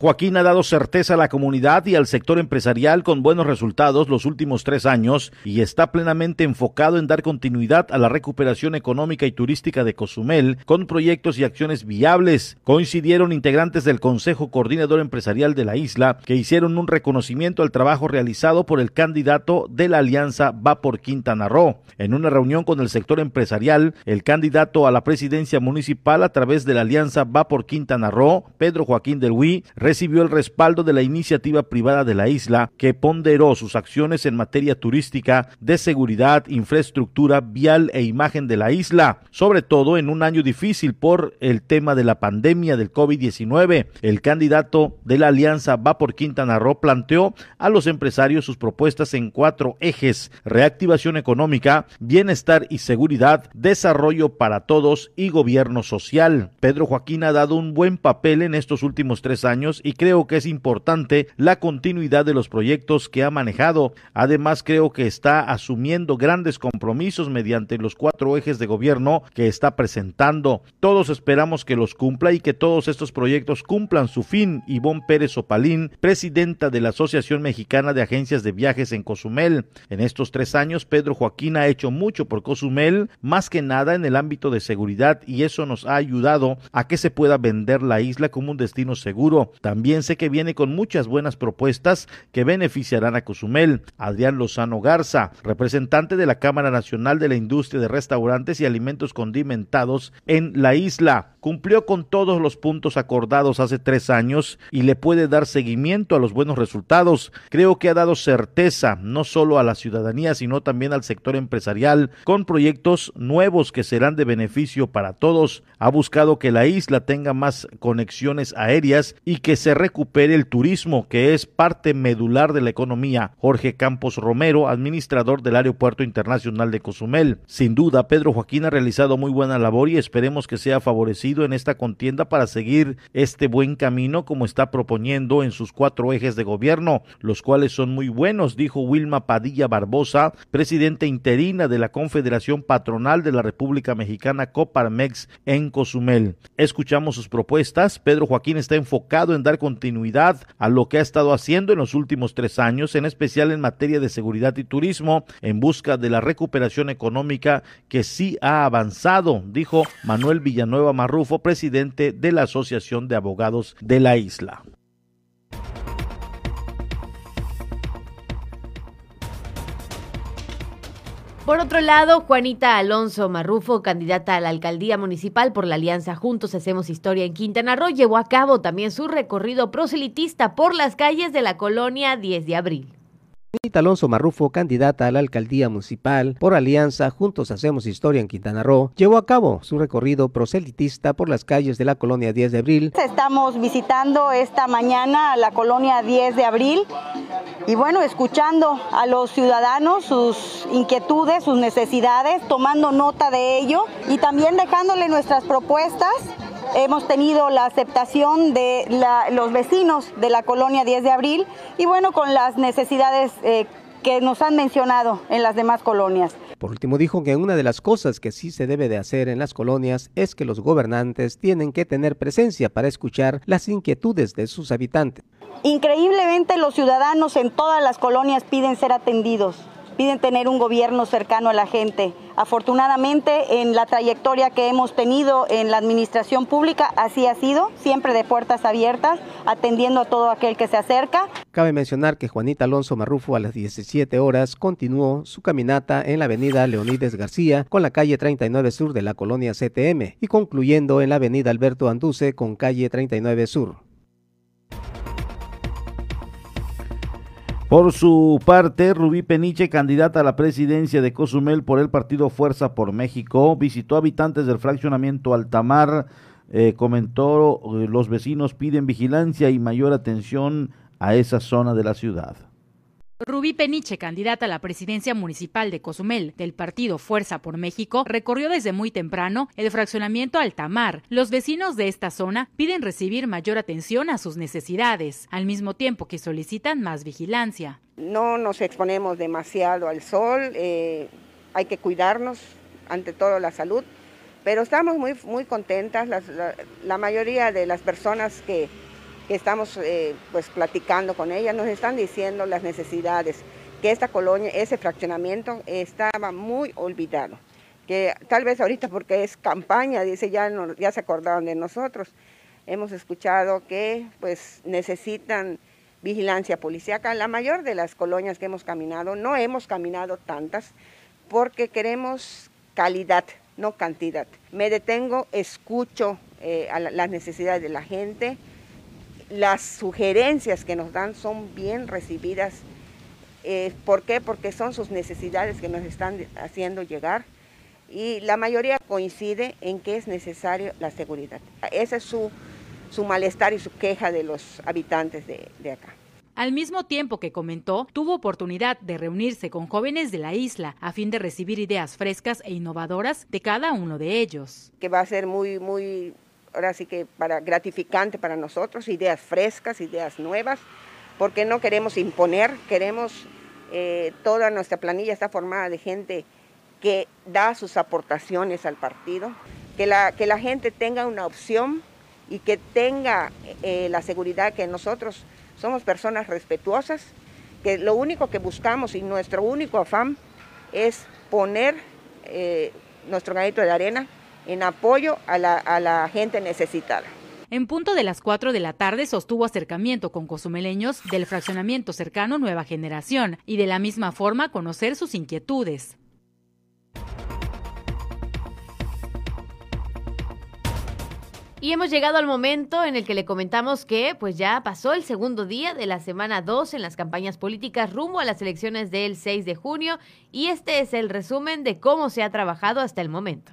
Joaquín ha dado certeza a la comunidad y al sector empresarial con buenos resultados los últimos tres años y está plenamente enfocado en dar continuidad a la recuperación económica y turística de Cozumel con proyectos y acciones viables. Coincidieron integrantes del Consejo Coordinador Empresarial de la isla que hicieron un reconocimiento al trabajo realizado por el candidato de la alianza Va por Quintana Roo. En una reunión con el sector empresarial, el candidato a la presidencia municipal a través de la alianza Va por Quintana Roo, Pedro Joaquín del Huí, recibió el respaldo de la iniciativa privada de la isla que ponderó sus acciones en materia turística, de seguridad, infraestructura, vial e imagen de la isla, sobre todo en un año difícil por el tema de la pandemia del COVID-19. El candidato de la alianza Va por Quintana Roo planteó a los empresarios sus propuestas en cuatro ejes, reactivación económica, bienestar y seguridad, desarrollo para todos y gobierno social. Pedro Joaquín ha dado un buen papel en estos últimos tres años y creo que es importante la continuidad de los proyectos que ha manejado. Además, creo que está asumiendo grandes compromisos mediante los cuatro ejes de gobierno que está presentando. Todos esperamos que los cumpla y que todos estos proyectos cumplan su fin. Ivonne Pérez Opalín, presidenta de la Asociación Mexicana de Agencias de Viajes en Cozumel. En estos tres años, Pedro Joaquín ha hecho mucho por Cozumel, más que nada en el ámbito de seguridad y eso nos ha ayudado a que se pueda vender la isla como un destino seguro. También sé que viene con muchas buenas propuestas que beneficiarán a Cozumel. Adrián Lozano Garza, representante de la Cámara Nacional de la Industria de Restaurantes y Alimentos Condimentados en la isla, cumplió con todos los puntos acordados hace tres años y le puede dar seguimiento a los buenos resultados. Creo que ha dado certeza no solo a la ciudadanía, sino también al sector empresarial con proyectos nuevos que serán de beneficio para todos. Ha buscado que la isla tenga más conexiones aéreas y que se recupere el turismo, que es parte medular de la economía. Jorge Campos Romero, administrador del Aeropuerto Internacional de Cozumel. Sin duda, Pedro Joaquín ha realizado muy buena labor y esperemos que sea favorecido en esta contienda para seguir este buen camino como está proponiendo en sus cuatro ejes de gobierno, los cuales son muy buenos, dijo Wilma Padilla Barbosa, presidenta interina de la Confederación Patronal de la República Mexicana Coparmex en Cozumel. Escuchamos sus propuestas. Pedro Joaquín está enfocado en dar continuidad a lo que ha estado haciendo en los últimos tres años, en especial en materia de seguridad y turismo, en busca de la recuperación económica que sí ha avanzado, dijo Manuel Villanueva Marrufo, presidente de la Asociación de Abogados de la isla. Por otro lado, Juanita Alonso Marrufo, candidata a la alcaldía municipal por la Alianza Juntos Hacemos Historia en Quintana Roo, llevó a cabo también su recorrido proselitista por las calles de la colonia 10 de abril. Juanita Alonso Marrufo, candidata a la alcaldía municipal por Alianza Juntos Hacemos Historia en Quintana Roo, llevó a cabo su recorrido proselitista por las calles de la colonia 10 de abril. Estamos visitando esta mañana la colonia 10 de abril y bueno, escuchando a los ciudadanos sus inquietudes, sus necesidades, tomando nota de ello y también dejándole nuestras propuestas hemos tenido la aceptación de la, los vecinos de la colonia 10 de abril y bueno, con las necesidades eh, que nos han mencionado en las demás colonias. Por último, dijo que una de las cosas que sí se debe de hacer en las colonias es que los gobernantes tienen que tener presencia para escuchar las inquietudes de sus habitantes. Increíblemente los ciudadanos en todas las colonias piden ser atendidos piden tener un gobierno cercano a la gente. Afortunadamente, en la trayectoria que hemos tenido en la administración pública, así ha sido, siempre de puertas abiertas, atendiendo a todo aquel que se acerca. Cabe mencionar que Juanita Alonso Marrufo a las 17 horas continuó su caminata en la avenida Leonides García con la calle 39 Sur de la colonia CTM y concluyendo en la avenida Alberto Anduce con calle 39 Sur. Por su parte, Rubí Peniche, candidata a la presidencia de Cozumel por el partido Fuerza por México, visitó habitantes del fraccionamiento Altamar, eh, comentó eh, los vecinos piden vigilancia y mayor atención a esa zona de la ciudad. Rubí Peniche, candidata a la presidencia municipal de Cozumel del partido Fuerza por México, recorrió desde muy temprano el fraccionamiento Altamar. Los vecinos de esta zona piden recibir mayor atención a sus necesidades, al mismo tiempo que solicitan más vigilancia. No nos exponemos demasiado al sol, eh, hay que cuidarnos, ante todo la salud, pero estamos muy, muy contentas, la mayoría de las personas que que estamos eh, pues platicando con ellas, nos están diciendo las necesidades, que esta colonia, ese fraccionamiento estaba muy olvidado, que tal vez ahorita porque es campaña, dice, ya, ya se acordaron de nosotros. Hemos escuchado que pues necesitan vigilancia policíaca. La mayor de las colonias que hemos caminado, no hemos caminado tantas, porque queremos calidad, no cantidad. Me detengo, escucho eh, las necesidades de la gente, las sugerencias que nos dan son bien recibidas. Eh, ¿Por qué? Porque son sus necesidades que nos están haciendo llegar y la mayoría coincide en que es necesario la seguridad. Ese es su, su malestar y su queja de los habitantes de, de acá. Al mismo tiempo que comentó, tuvo oportunidad de reunirse con jóvenes de la isla a fin de recibir ideas frescas e innovadoras de cada uno de ellos. Que va a ser muy, muy ahora sí que para gratificante para nosotros, ideas frescas, ideas nuevas, porque no queremos imponer, queremos, eh, toda nuestra planilla está formada de gente que da sus aportaciones al partido, que la, que la gente tenga una opción y que tenga eh, la seguridad que nosotros somos personas respetuosas, que lo único que buscamos y nuestro único afán es poner eh, nuestro granito de arena en apoyo a la, a la gente necesitada. En punto de las 4 de la tarde sostuvo acercamiento con cozumeleños del fraccionamiento cercano Nueva Generación y de la misma forma conocer sus inquietudes. Y hemos llegado al momento en el que le comentamos que pues ya pasó el segundo día de la semana 2 en las campañas políticas rumbo a las elecciones del 6 de junio y este es el resumen de cómo se ha trabajado hasta el momento.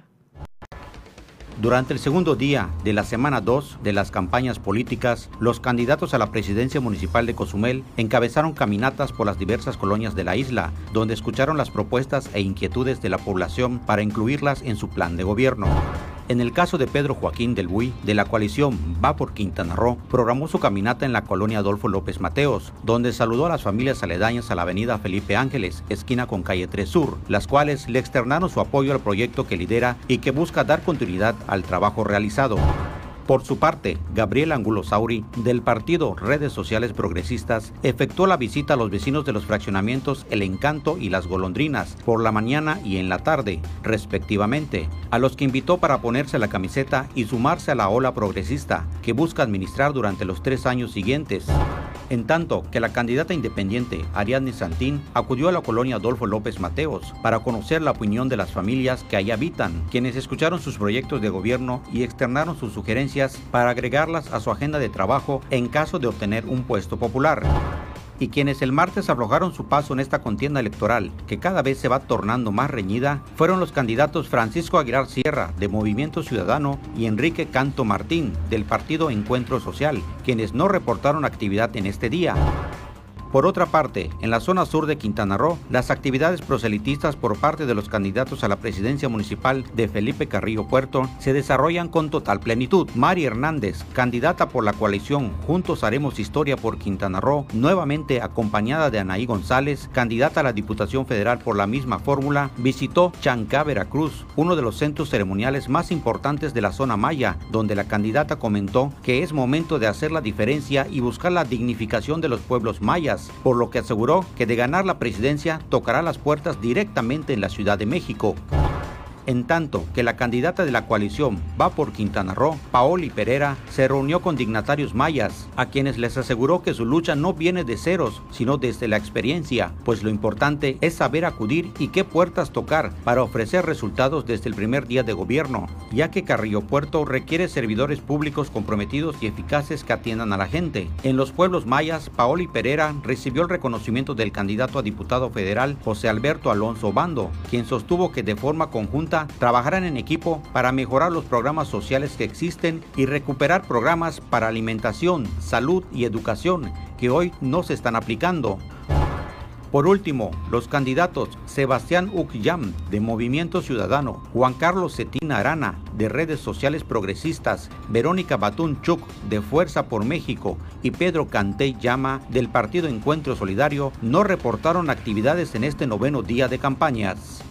Durante el segundo día de la semana 2 de las campañas políticas, los candidatos a la presidencia municipal de Cozumel encabezaron caminatas por las diversas colonias de la isla, donde escucharon las propuestas e inquietudes de la población para incluirlas en su plan de gobierno. En el caso de Pedro Joaquín del Buy, de la coalición Va por Quintana Roo, programó su caminata en la colonia Adolfo López Mateos, donde saludó a las familias aledañas a la avenida Felipe Ángeles, esquina con calle 3 Sur, las cuales le externaron su apoyo al proyecto que lidera y que busca dar continuidad al trabajo realizado. Por su parte, Gabriel Angulo Sauri, del partido Redes Sociales Progresistas, efectuó la visita a los vecinos de los fraccionamientos El Encanto y Las Golondrinas por la mañana y en la tarde, respectivamente, a los que invitó para ponerse la camiseta y sumarse a la ola progresista que busca administrar durante los tres años siguientes. En tanto que la candidata independiente Ariadne Santín acudió a la colonia Adolfo López Mateos para conocer la opinión de las familias que allí habitan, quienes escucharon sus proyectos de gobierno y externaron sus sugerencias para agregarlas a su agenda de trabajo en caso de obtener un puesto popular y quienes el martes aflojaron su paso en esta contienda electoral, que cada vez se va tornando más reñida, fueron los candidatos Francisco Aguilar Sierra, de Movimiento Ciudadano, y Enrique Canto Martín, del Partido Encuentro Social, quienes no reportaron actividad en este día. Por otra parte, en la zona sur de Quintana Roo, las actividades proselitistas por parte de los candidatos a la presidencia municipal de Felipe Carrillo Puerto se desarrollan con total plenitud. Mari Hernández, candidata por la coalición Juntos Haremos Historia por Quintana Roo, nuevamente acompañada de Anaí González, candidata a la Diputación Federal por la misma fórmula, visitó Chancá, Veracruz, uno de los centros ceremoniales más importantes de la zona maya, donde la candidata comentó que es momento de hacer la diferencia y buscar la dignificación de los pueblos mayas por lo que aseguró que de ganar la presidencia tocará las puertas directamente en la Ciudad de México. En tanto que la candidata de la coalición va por Quintana Roo, Paoli Pereira, se reunió con dignatarios mayas, a quienes les aseguró que su lucha no viene de ceros, sino desde la experiencia, pues lo importante es saber acudir y qué puertas tocar para ofrecer resultados desde el primer día de gobierno, ya que Carrillo Puerto requiere servidores públicos comprometidos y eficaces que atiendan a la gente. En los pueblos mayas, Paoli Pereira recibió el reconocimiento del candidato a diputado federal José Alberto Alonso Bando, quien sostuvo que de forma conjunta trabajarán en equipo para mejorar los programas sociales que existen y recuperar programas para alimentación, salud y educación que hoy no se están aplicando. Por último, los candidatos Sebastián Ucllam de Movimiento Ciudadano, Juan Carlos Cetina Arana de Redes Sociales Progresistas, Verónica Batún Chuk de Fuerza por México y Pedro Cantey Llama del Partido Encuentro Solidario no reportaron actividades en este noveno día de campañas.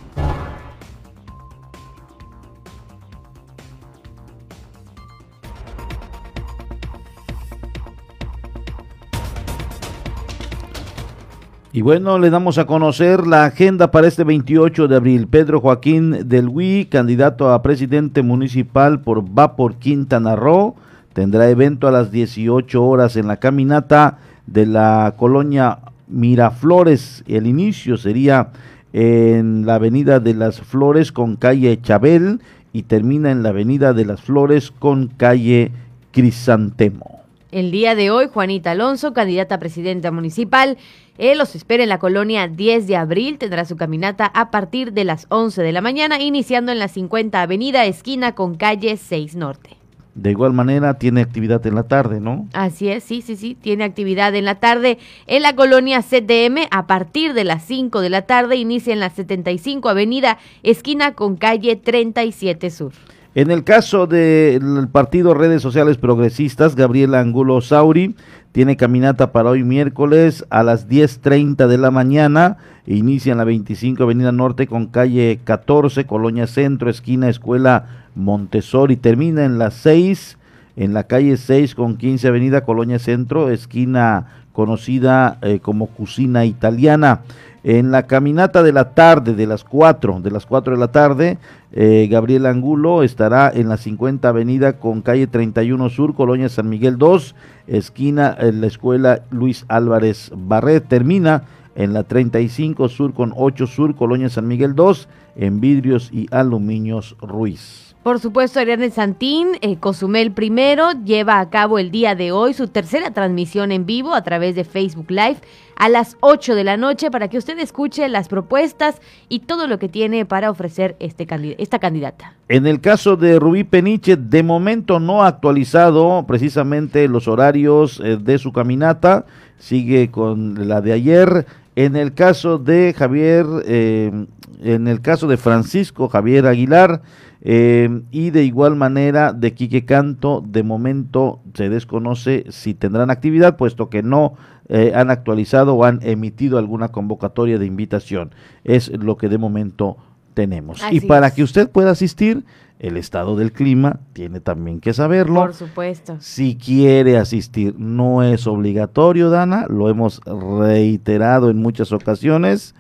Y bueno, le damos a conocer la agenda para este 28 de abril. Pedro Joaquín del Huy, candidato a presidente municipal por Vapor Quintana Roo, tendrá evento a las 18 horas en la caminata de la colonia Miraflores. El inicio sería en la avenida de las Flores con calle Chabel y termina en la avenida de las Flores con calle Crisantemo. El día de hoy, Juanita Alonso, candidata a presidenta municipal, él los espera en la colonia 10 de abril. Tendrá su caminata a partir de las 11 de la mañana, iniciando en la 50 Avenida, esquina con calle 6 Norte. De igual manera, tiene actividad en la tarde, ¿no? Así es, sí, sí, sí. Tiene actividad en la tarde en la colonia CDM a partir de las 5 de la tarde. Inicia en la 75 Avenida, esquina con calle 37 Sur. En el caso del partido Redes Sociales Progresistas, Gabriel Angulo Sauri tiene caminata para hoy miércoles a las 10.30 de la mañana. Inicia en la 25 Avenida Norte con calle 14, Colonia Centro, esquina Escuela Montessori. Termina en la 6, en la calle 6 con 15 Avenida Colonia Centro, esquina conocida eh, como Cocina Italiana. En la caminata de la tarde, de las 4, de las 4 de la tarde, eh, Gabriel Angulo estará en la 50 Avenida con calle 31 Sur, Colonia San Miguel 2, esquina en la Escuela Luis Álvarez Barret. Termina en la 35 Sur con 8 Sur, Colonia San Miguel 2, en vidrios y aluminios Ruiz. Por supuesto, Ariane Santín, eh, Cozumel primero, lleva a cabo el día de hoy su tercera transmisión en vivo a través de Facebook Live a las 8 de la noche para que usted escuche las propuestas y todo lo que tiene para ofrecer este esta candidata. En el caso de Rubí Peniche, de momento no ha actualizado precisamente los horarios eh, de su caminata, sigue con la de ayer. En el caso de Javier, eh, en el caso de Francisco Javier Aguilar, eh, y de igual manera de Quique Canto, de momento se desconoce si tendrán actividad, puesto que no eh, han actualizado o han emitido alguna convocatoria de invitación. Es lo que de momento tenemos. y para que usted pueda asistir, el estado del clima tiene también que saberlo. Por supuesto. Si quiere asistir, no es obligatorio, Dana, lo hemos reiterado en muchas ocasiones,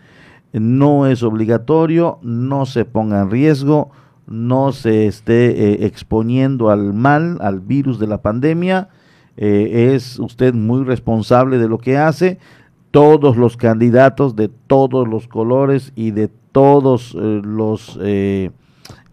no es obligatorio, no se ponga en riesgo no se esté eh, exponiendo al mal, al virus de la pandemia. Eh, es usted muy responsable de lo que hace. Todos los candidatos de todos los colores y de todos eh, los,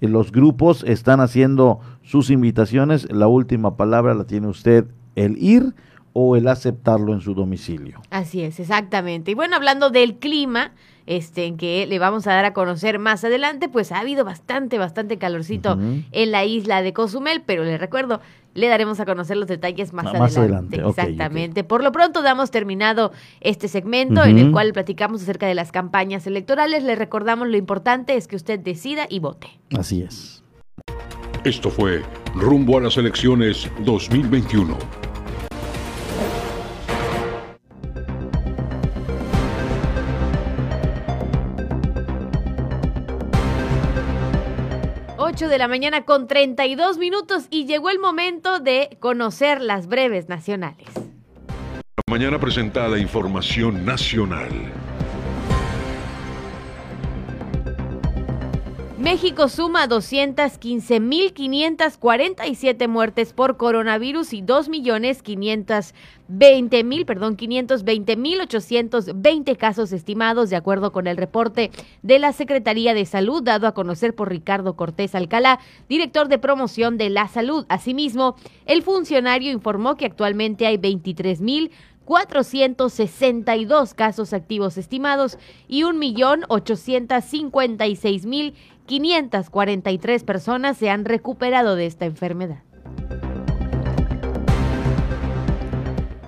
los grupos están haciendo sus invitaciones. La última palabra la tiene usted, el ir o el aceptarlo en su domicilio. Así es, exactamente. Y bueno, hablando del clima, este, en que le vamos a dar a conocer más adelante, pues ha habido bastante, bastante calorcito en la isla de Cozumel, pero le recuerdo, le daremos a conocer los detalles más, más adelante. Exactamente. Por lo pronto damos terminado este segmento en el cual platicamos acerca de las campañas electorales. Le recordamos lo importante es que usted decida y vote. Así es. Esto fue Rumbo a las elecciones 2021. 8 de la mañana con 32 minutos y llegó el momento de conocer las breves nacionales. Mañana presentada información nacional. México suma 215.547 muertes por coronavirus y 2.520.000, perdón, 520.820 casos estimados de acuerdo con el reporte de la Secretaría de Salud dado a conocer por Ricardo Cortés Alcalá, director de promoción de la salud. Asimismo, el funcionario informó que actualmente hay 23.000 462 casos activos estimados y 1.856.543 personas se han recuperado de esta enfermedad.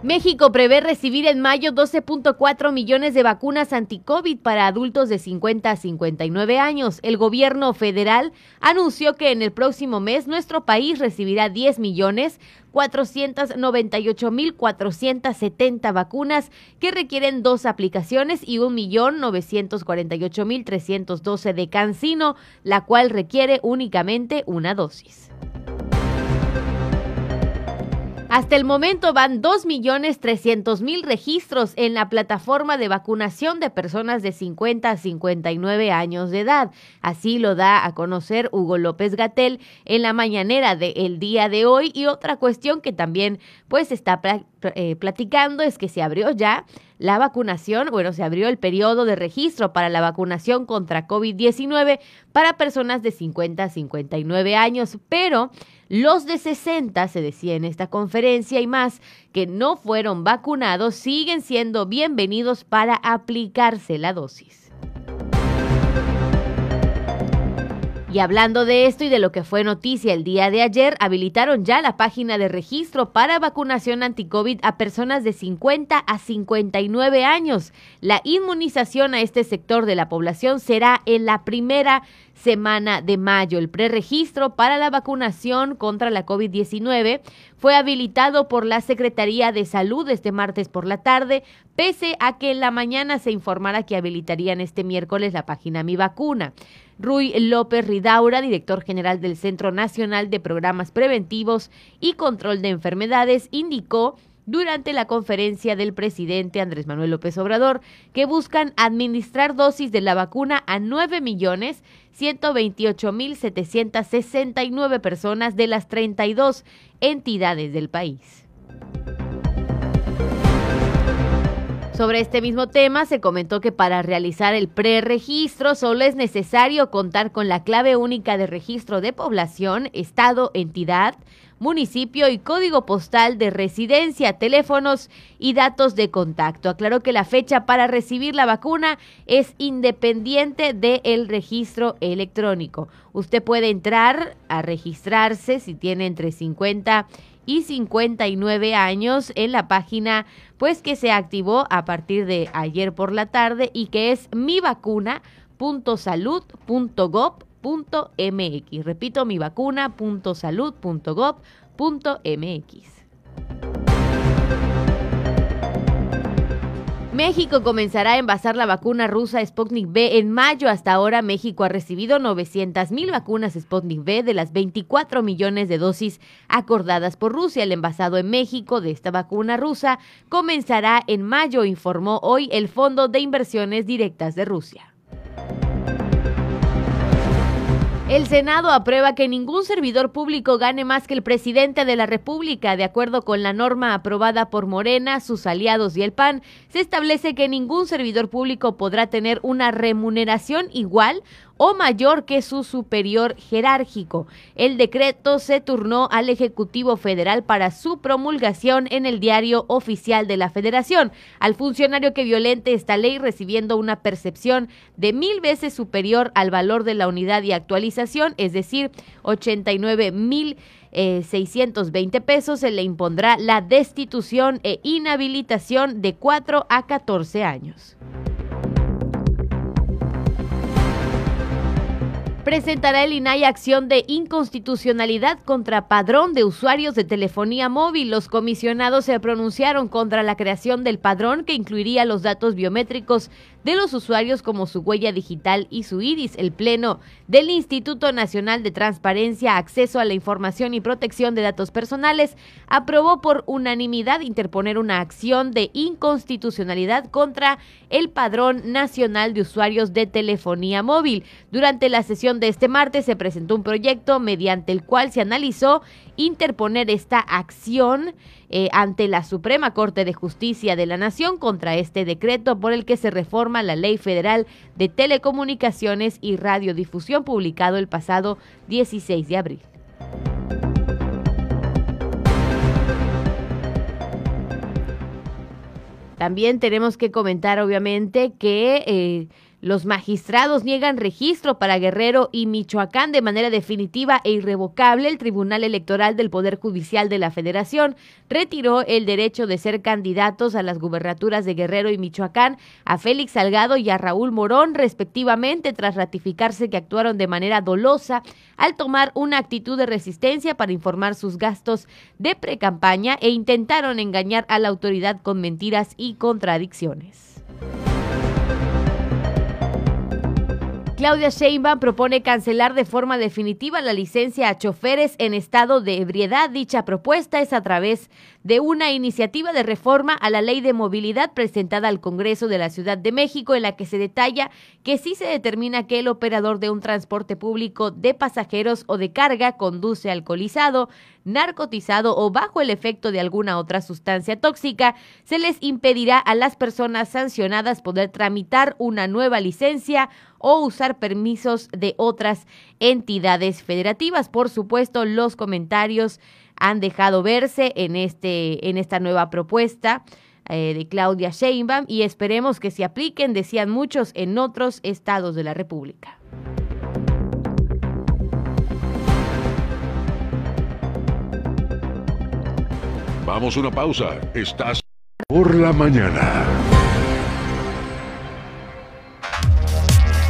México prevé recibir en mayo 12.4 millones de vacunas anti-COVID para adultos de 50 a 59 años. El gobierno federal anunció que en el próximo mes nuestro país recibirá 10 millones 498 mil 470 vacunas que requieren dos aplicaciones y 1.948.312 mil 312 de Cancino, la cual requiere únicamente una dosis. Hasta el momento van 2.300.000 registros en la plataforma de vacunación de personas de 50 a 59 años de edad. Así lo da a conocer Hugo López Gatel en la mañanera del día de hoy. Y otra cuestión que también pues está eh, platicando es que se abrió ya la vacunación, bueno, se abrió el periodo de registro para la vacunación contra COVID-19 para personas de 50 a 59 años, pero los de 60, se decía en esta conferencia y más, que no fueron vacunados, siguen siendo bienvenidos para aplicarse la dosis. Y hablando de esto y de lo que fue noticia el día de ayer, habilitaron ya la página de registro para vacunación anti-COVID a personas de 50 a 59 años. La inmunización a este sector de la población será en la primera semana de mayo. El preregistro para la vacunación contra la COVID-19 fue habilitado por la Secretaría de Salud este martes por la tarde, pese a que en la mañana se informara que habilitarían este miércoles la página Mi Vacuna. Rui López Ridaura, director general del Centro Nacional de Programas Preventivos y Control de Enfermedades, indicó durante la conferencia del presidente Andrés Manuel López Obrador que buscan administrar dosis de la vacuna a 9 millones 128 mil 769 personas de las 32 entidades del país. Sobre este mismo tema, se comentó que para realizar el preregistro solo es necesario contar con la clave única de registro de población, estado, entidad, municipio y código postal de residencia, teléfonos y datos de contacto. Aclaró que la fecha para recibir la vacuna es independiente del registro electrónico. Usted puede entrar a registrarse si tiene entre 50 y 59 años en la página pues que se activó a partir de ayer por la tarde y que es mivacuna.salud.gov.mx. Repito, mivacuna.salud.gov.mx. México comenzará a envasar la vacuna rusa Sputnik V en mayo. Hasta ahora México ha recibido 900 mil vacunas Sputnik V de las 24 millones de dosis acordadas por Rusia. El envasado en México de esta vacuna rusa comenzará en mayo, informó hoy el Fondo de Inversiones Directas de Rusia. El Senado aprueba que ningún servidor público gane más que el presidente de la República. De acuerdo con la norma aprobada por Morena, sus aliados y el PAN, se establece que ningún servidor público podrá tener una remuneración igual o mayor que su superior jerárquico. El decreto se turnó al Ejecutivo Federal para su promulgación en el diario oficial de la Federación. Al funcionario que violente esta ley recibiendo una percepción de mil veces superior al valor de la unidad y actualización, es decir, 89 mil 620 eh, pesos, se le impondrá la destitución e inhabilitación de 4 a 14 años. Presentará el INAI acción de inconstitucionalidad contra padrón de usuarios de telefonía móvil. Los comisionados se pronunciaron contra la creación del padrón que incluiría los datos biométricos de los usuarios como su huella digital y su iris. El Pleno del Instituto Nacional de Transparencia, Acceso a la Información y Protección de Datos Personales aprobó por unanimidad interponer una acción de inconstitucionalidad contra el Padrón Nacional de Usuarios de Telefonía Móvil. Durante la sesión de este martes se presentó un proyecto mediante el cual se analizó interponer esta acción eh, ante la Suprema Corte de Justicia de la Nación contra este decreto por el que se reforma la Ley Federal de Telecomunicaciones y Radiodifusión publicado el pasado 16 de abril. También tenemos que comentar, obviamente, que eh, los magistrados niegan registro para Guerrero y Michoacán de manera definitiva e irrevocable. El Tribunal Electoral del Poder Judicial de la Federación retiró el derecho de ser candidatos a las gubernaturas de Guerrero y Michoacán a Félix Salgado y a Raúl Morón, respectivamente, tras ratificarse que actuaron de manera dolosa al tomar una actitud de resistencia para informar sus gastos de precampaña e intentaron engañar a la autoridad con mentiras y contradicciones. Claudia Sheinbaum propone cancelar de forma definitiva la licencia a choferes en estado de ebriedad. Dicha propuesta es a través de una iniciativa de reforma a la ley de movilidad presentada al Congreso de la Ciudad de México en la que se detalla que si se determina que el operador de un transporte público de pasajeros o de carga conduce alcoholizado, narcotizado o bajo el efecto de alguna otra sustancia tóxica, se les impedirá a las personas sancionadas poder tramitar una nueva licencia o usar permisos de otras entidades federativas. Por supuesto, los comentarios han dejado verse en, este, en esta nueva propuesta eh, de Claudia Sheinbaum y esperemos que se apliquen, decían muchos, en otros estados de la República. Vamos a una pausa. Estás por la mañana.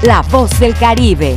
La voz del Caribe.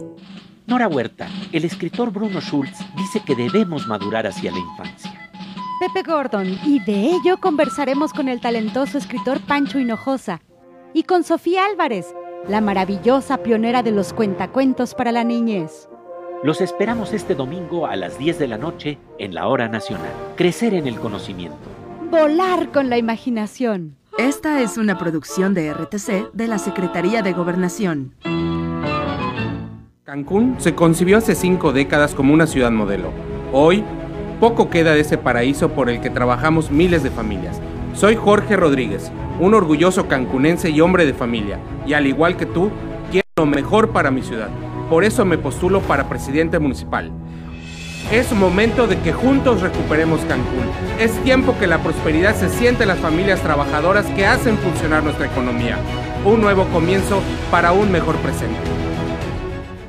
Nora Huerta, el escritor Bruno Schulz dice que debemos madurar hacia la infancia. Pepe Gordon, y de ello conversaremos con el talentoso escritor Pancho Hinojosa y con Sofía Álvarez, la maravillosa pionera de los cuentacuentos para la niñez. Los esperamos este domingo a las 10 de la noche en la Hora Nacional. Crecer en el conocimiento. Volar con la imaginación. Esta es una producción de RTC de la Secretaría de Gobernación. Cancún se concibió hace cinco décadas como una ciudad modelo. Hoy, poco queda de ese paraíso por el que trabajamos miles de familias. Soy Jorge Rodríguez, un orgulloso cancunense y hombre de familia, y al igual que tú, quiero lo mejor para mi ciudad. Por eso me postulo para presidente municipal. Es momento de que juntos recuperemos Cancún. Es tiempo que la prosperidad se siente en las familias trabajadoras que hacen funcionar nuestra economía. Un nuevo comienzo para un mejor presente.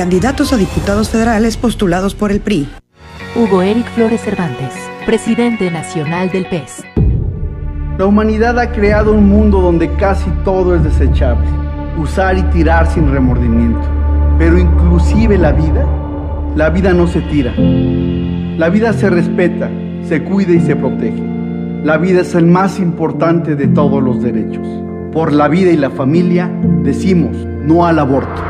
Candidatos a diputados federales postulados por el PRI. Hugo Eric Flores Cervantes, presidente nacional del PES. La humanidad ha creado un mundo donde casi todo es desechable, usar y tirar sin remordimiento. Pero inclusive la vida, la vida no se tira. La vida se respeta, se cuida y se protege. La vida es el más importante de todos los derechos. Por la vida y la familia decimos no al aborto.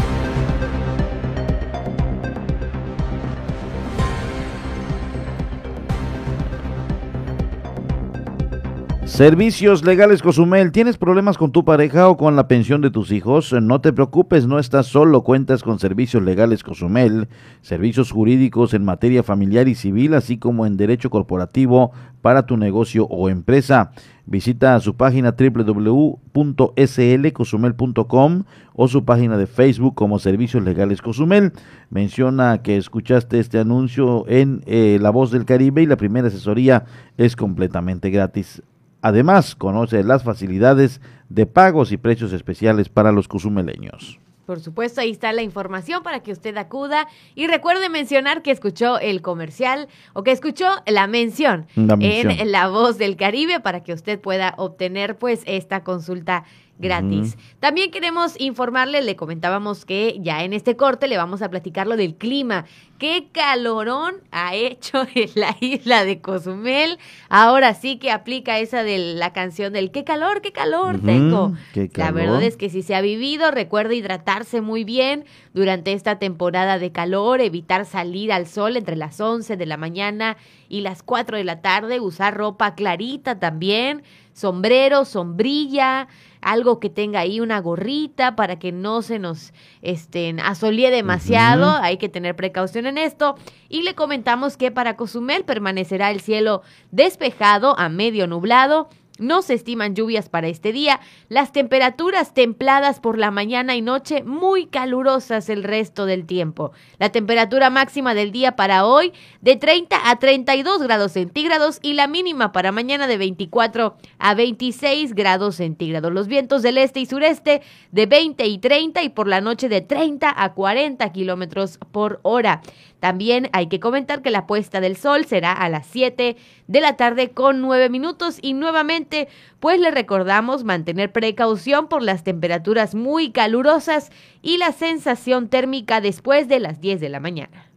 Servicios Legales Cozumel. ¿Tienes problemas con tu pareja o con la pensión de tus hijos? No te preocupes, no estás solo. Cuentas con Servicios Legales Cozumel, servicios jurídicos en materia familiar y civil, así como en derecho corporativo para tu negocio o empresa. Visita su página www.slcozumel.com o su página de Facebook como Servicios Legales Cozumel. Menciona que escuchaste este anuncio en eh, La Voz del Caribe y la primera asesoría es completamente gratis. Además, conoce las facilidades de pagos y precios especiales para los cozumeleños. Por supuesto, ahí está la información para que usted acuda. Y recuerde mencionar que escuchó el comercial o que escuchó la mención, La mención. en La Voz del Caribe para que usted pueda obtener pues esta consulta gratis. También queremos informarle, le comentábamos que ya en este corte le vamos a platicar lo del clima. ¿Qué calorón ha hecho *laughs* en la isla de Cozumel? Ahora sí que aplica esa de la canción del qué calor, qué calor tengo. qué La calor. verdad es que si se ha vivido, recuerde hidratarse muy bien durante esta temporada de calor, evitar salir al sol entre las 11 de la mañana y las 4 de la tarde, usar ropa clarita también, sombrero, sombrilla, algo que tenga ahí una gorrita para que no se nos este, asolie demasiado, hay que tener precaución en esto. Y le comentamos que para Cozumel permanecerá el cielo despejado a medio nublado. No se estiman lluvias para este día. Las temperaturas templadas por la mañana y noche, muy calurosas el resto del tiempo. La temperatura máxima del día para hoy de 30 a 32 grados centígrados y la mínima para mañana de 24 a 26 grados centígrados. Los vientos del este y sureste de 20 y 30 y por la noche de 30 a 40 kilómetros por hora. También hay que comentar que la puesta del sol será a las 7 de la tarde con 9 minutos y nuevamente pues le recordamos mantener precaución por las temperaturas muy calurosas y la sensación térmica después de las 10 de la mañana.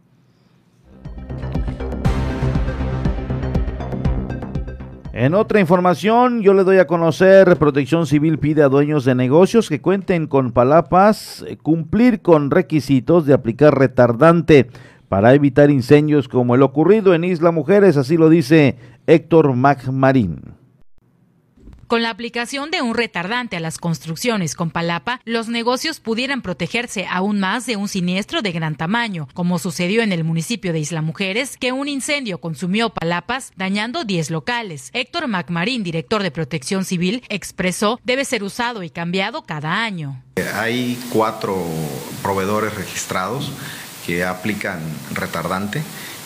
En otra información, yo le doy a conocer, Protección Civil pide a dueños de negocios que cuenten con palapas eh, cumplir con requisitos de aplicar retardante para evitar incendios como el ocurrido en Isla Mujeres, así lo dice Héctor Macmarín. Con la aplicación de un retardante a las construcciones con palapa, los negocios pudieran protegerse aún más de un siniestro de gran tamaño, como sucedió en el municipio de Isla Mujeres, que un incendio consumió palapas, dañando 10 locales. Héctor Macmarín, director de Protección Civil, expresó debe ser usado y cambiado cada año. Hay cuatro proveedores registrados que aplican retardante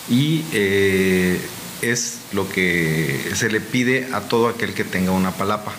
y eh, es lo que se le pide a todo aquel que tenga una palapa.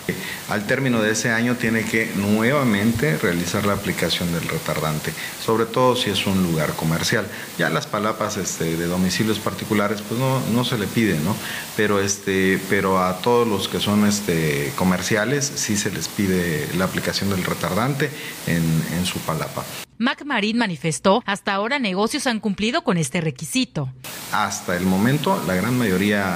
Al término de ese año tiene que nuevamente realizar la aplicación del retardante, sobre todo si es un lugar comercial. Ya las palapas este, de domicilios particulares pues no, no se le pide, ¿no? Pero, este, pero a todos los que son este, comerciales sí se les pide la aplicación del retardante en, en su palapa. MacMarín manifestó, hasta ahora negocios han cumplido con este requisito. Hasta el momento, la gran mayoría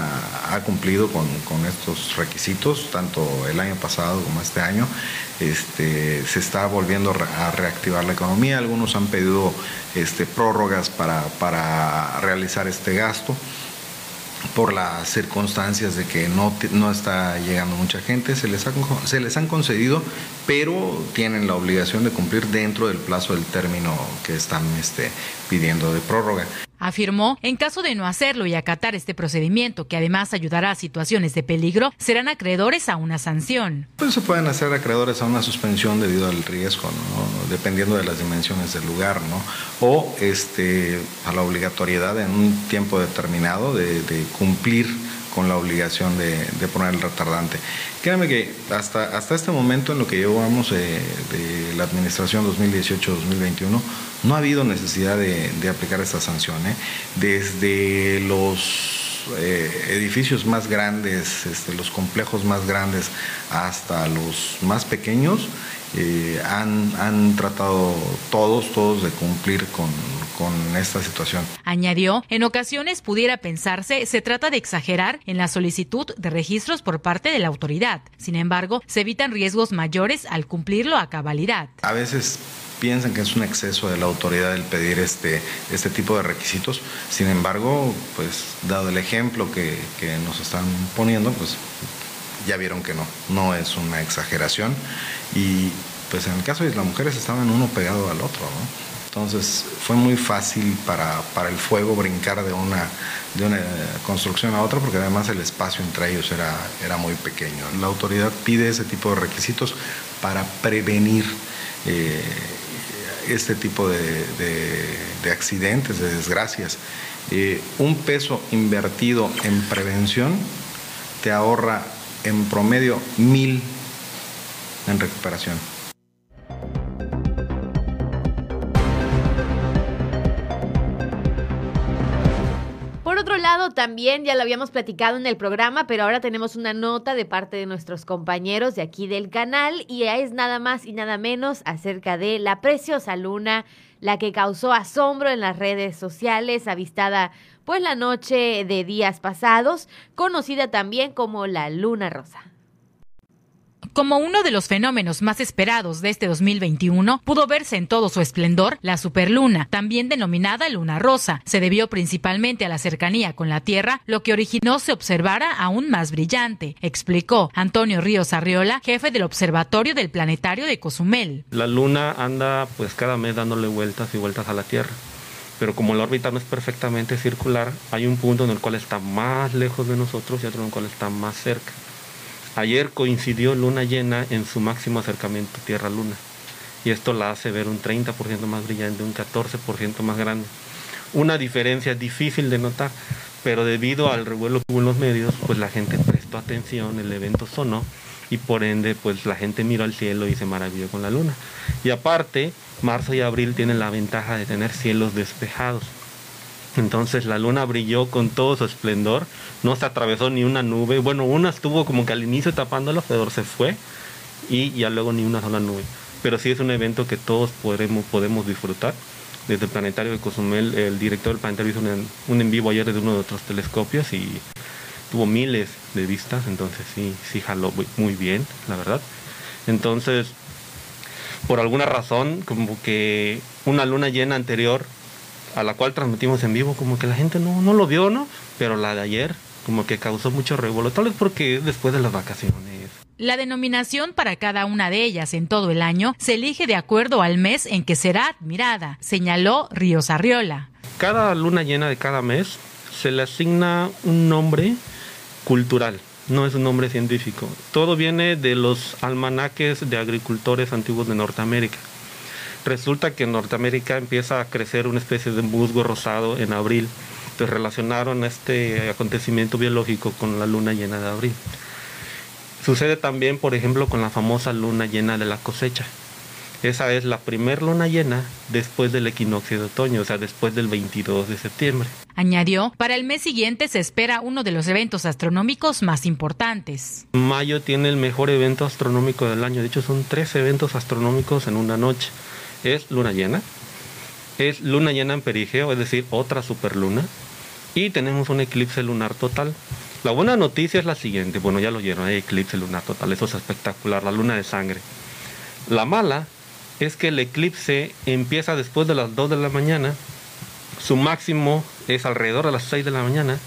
ha cumplido con, con estos requisitos, tanto el año pasado como este año. Este, se está volviendo a reactivar la economía. Algunos han pedido este, prórrogas para, para realizar este gasto por las circunstancias de que no, no está llegando mucha gente, se les, ha, se les han concedido, pero tienen la obligación de cumplir dentro del plazo del término que están este, pidiendo de prórroga. Afirmó, en caso de no hacerlo y acatar este procedimiento, que además ayudará a situaciones de peligro, serán acreedores a una sanción. Pues se pueden hacer acreedores a una suspensión debido al riesgo, dependiendo de las dimensiones del lugar, ¿no? o este, a la obligatoriedad en un tiempo determinado de, de cumplir con la obligación de, poner el retardante. Créanme que hasta, hasta este momento, en lo que llevamos eh, de la administración 2018-2021, no ha habido necesidad de, de aplicar esta sanción. ¿eh? Desde los eh, edificios más grandes, este, los complejos más grandes, hasta los más pequeños, eh, han, han, tratado todos, todos de cumplir con, con, esta situación. Añadió, en ocasiones pudiera pensarse se trata de exagerar en la solicitud de registros por parte de la autoridad. Sin embargo, se evitan riesgos mayores al cumplirlo a cabalidad. A veces piensan que es un exceso de la autoridad el pedir este, este tipo de requisitos. Sin embargo, pues dado el ejemplo que, que nos están poniendo, pues ya vieron que no, no es una exageración y pues en el caso de las mujeres estaban uno pegado al otro, ¿no? Entonces fue muy fácil para, para, el fuego brincar de una, de una construcción a otra porque además el espacio entre ellos era, era muy pequeño. La autoridad pide ese tipo de requisitos para prevenir eh, este tipo de, de, de, accidentes, de desgracias. Eh, un peso invertido en prevención te ahorra en promedio mil en recuperación. Por otro lado, también ya lo habíamos platicado en el programa, pero ahora tenemos una nota de parte de nuestros compañeros de aquí del canal y es nada más y nada menos acerca de la preciosa luna, la que causó asombro en las redes sociales, avistada pues la noche de días pasados, conocida también como la luna rosa. Como uno de los fenómenos más esperados de este 2021, pudo verse en todo su esplendor la superluna, también denominada luna rosa. Se debió principalmente a la cercanía con la Tierra, lo que originó se observara aún más brillante, explicó Antonio Ríos Arriola, jefe del Observatorio del Planetario de Cozumel. La luna anda pues cada mes dándole vueltas y vueltas a la Tierra pero como la órbita no es perfectamente circular, hay un punto en el cual está más lejos de nosotros y otro en el cual está más cerca. Ayer coincidió luna llena en su máximo acercamiento Tierra-Luna y esto la hace ver un 30% más brillante, un 14% más grande. Una diferencia difícil de notar, pero debido al revuelo que hubo en los medios, pues la gente prestó atención, el evento sonó y por ende pues la gente miró al cielo y se maravilló con la luna. Y aparte, marzo y abril tienen la ventaja de tener cielos despejados. Entonces la luna brilló con todo su esplendor, no se atravesó ni una nube. Bueno, una estuvo como que al inicio tapándolo, pero se fue y ya luego ni una sola nube. Pero sí es un evento que todos podremos, podemos disfrutar. Desde el planetario de Cozumel, el director del planetario hizo un, un en vivo ayer desde uno de otros telescopios y tuvo miles de vistas, entonces sí, sí jaló muy bien, la verdad. Entonces, por alguna razón, como que una luna llena anterior a la cual transmitimos en vivo, como que la gente no, no lo vio, ¿no? Pero la de ayer, como que causó mucho revuelo, tal vez porque después de las vacaciones. La denominación para cada una de ellas en todo el año se elige de acuerdo al mes en que será admirada, señaló Ríos Arriola. Cada luna llena de cada mes se le asigna un nombre cultural, no es un nombre científico. Todo viene de los almanaques de agricultores antiguos de Norteamérica. Resulta que en Norteamérica empieza a crecer una especie de musgo rosado en abril. Entonces relacionaron este acontecimiento biológico con la luna llena de abril. Sucede también, por ejemplo, con la famosa luna llena de la cosecha. Esa es la primer luna llena después del equinoccio de otoño, o sea, después del 22 de septiembre. Añadió, para el mes siguiente se espera uno de los eventos astronómicos más importantes. Mayo tiene el mejor evento astronómico del año. De hecho, son tres eventos astronómicos en una noche. Es luna llena, es luna llena en perigeo, es decir, otra superluna, y tenemos un eclipse lunar total. La buena noticia es la siguiente, bueno, ya lo oyeron, hay eclipse lunar total, eso es espectacular, la luna de sangre. La mala es que el eclipse empieza después de las 2 de la mañana, su máximo es alrededor de las 6 de la mañana,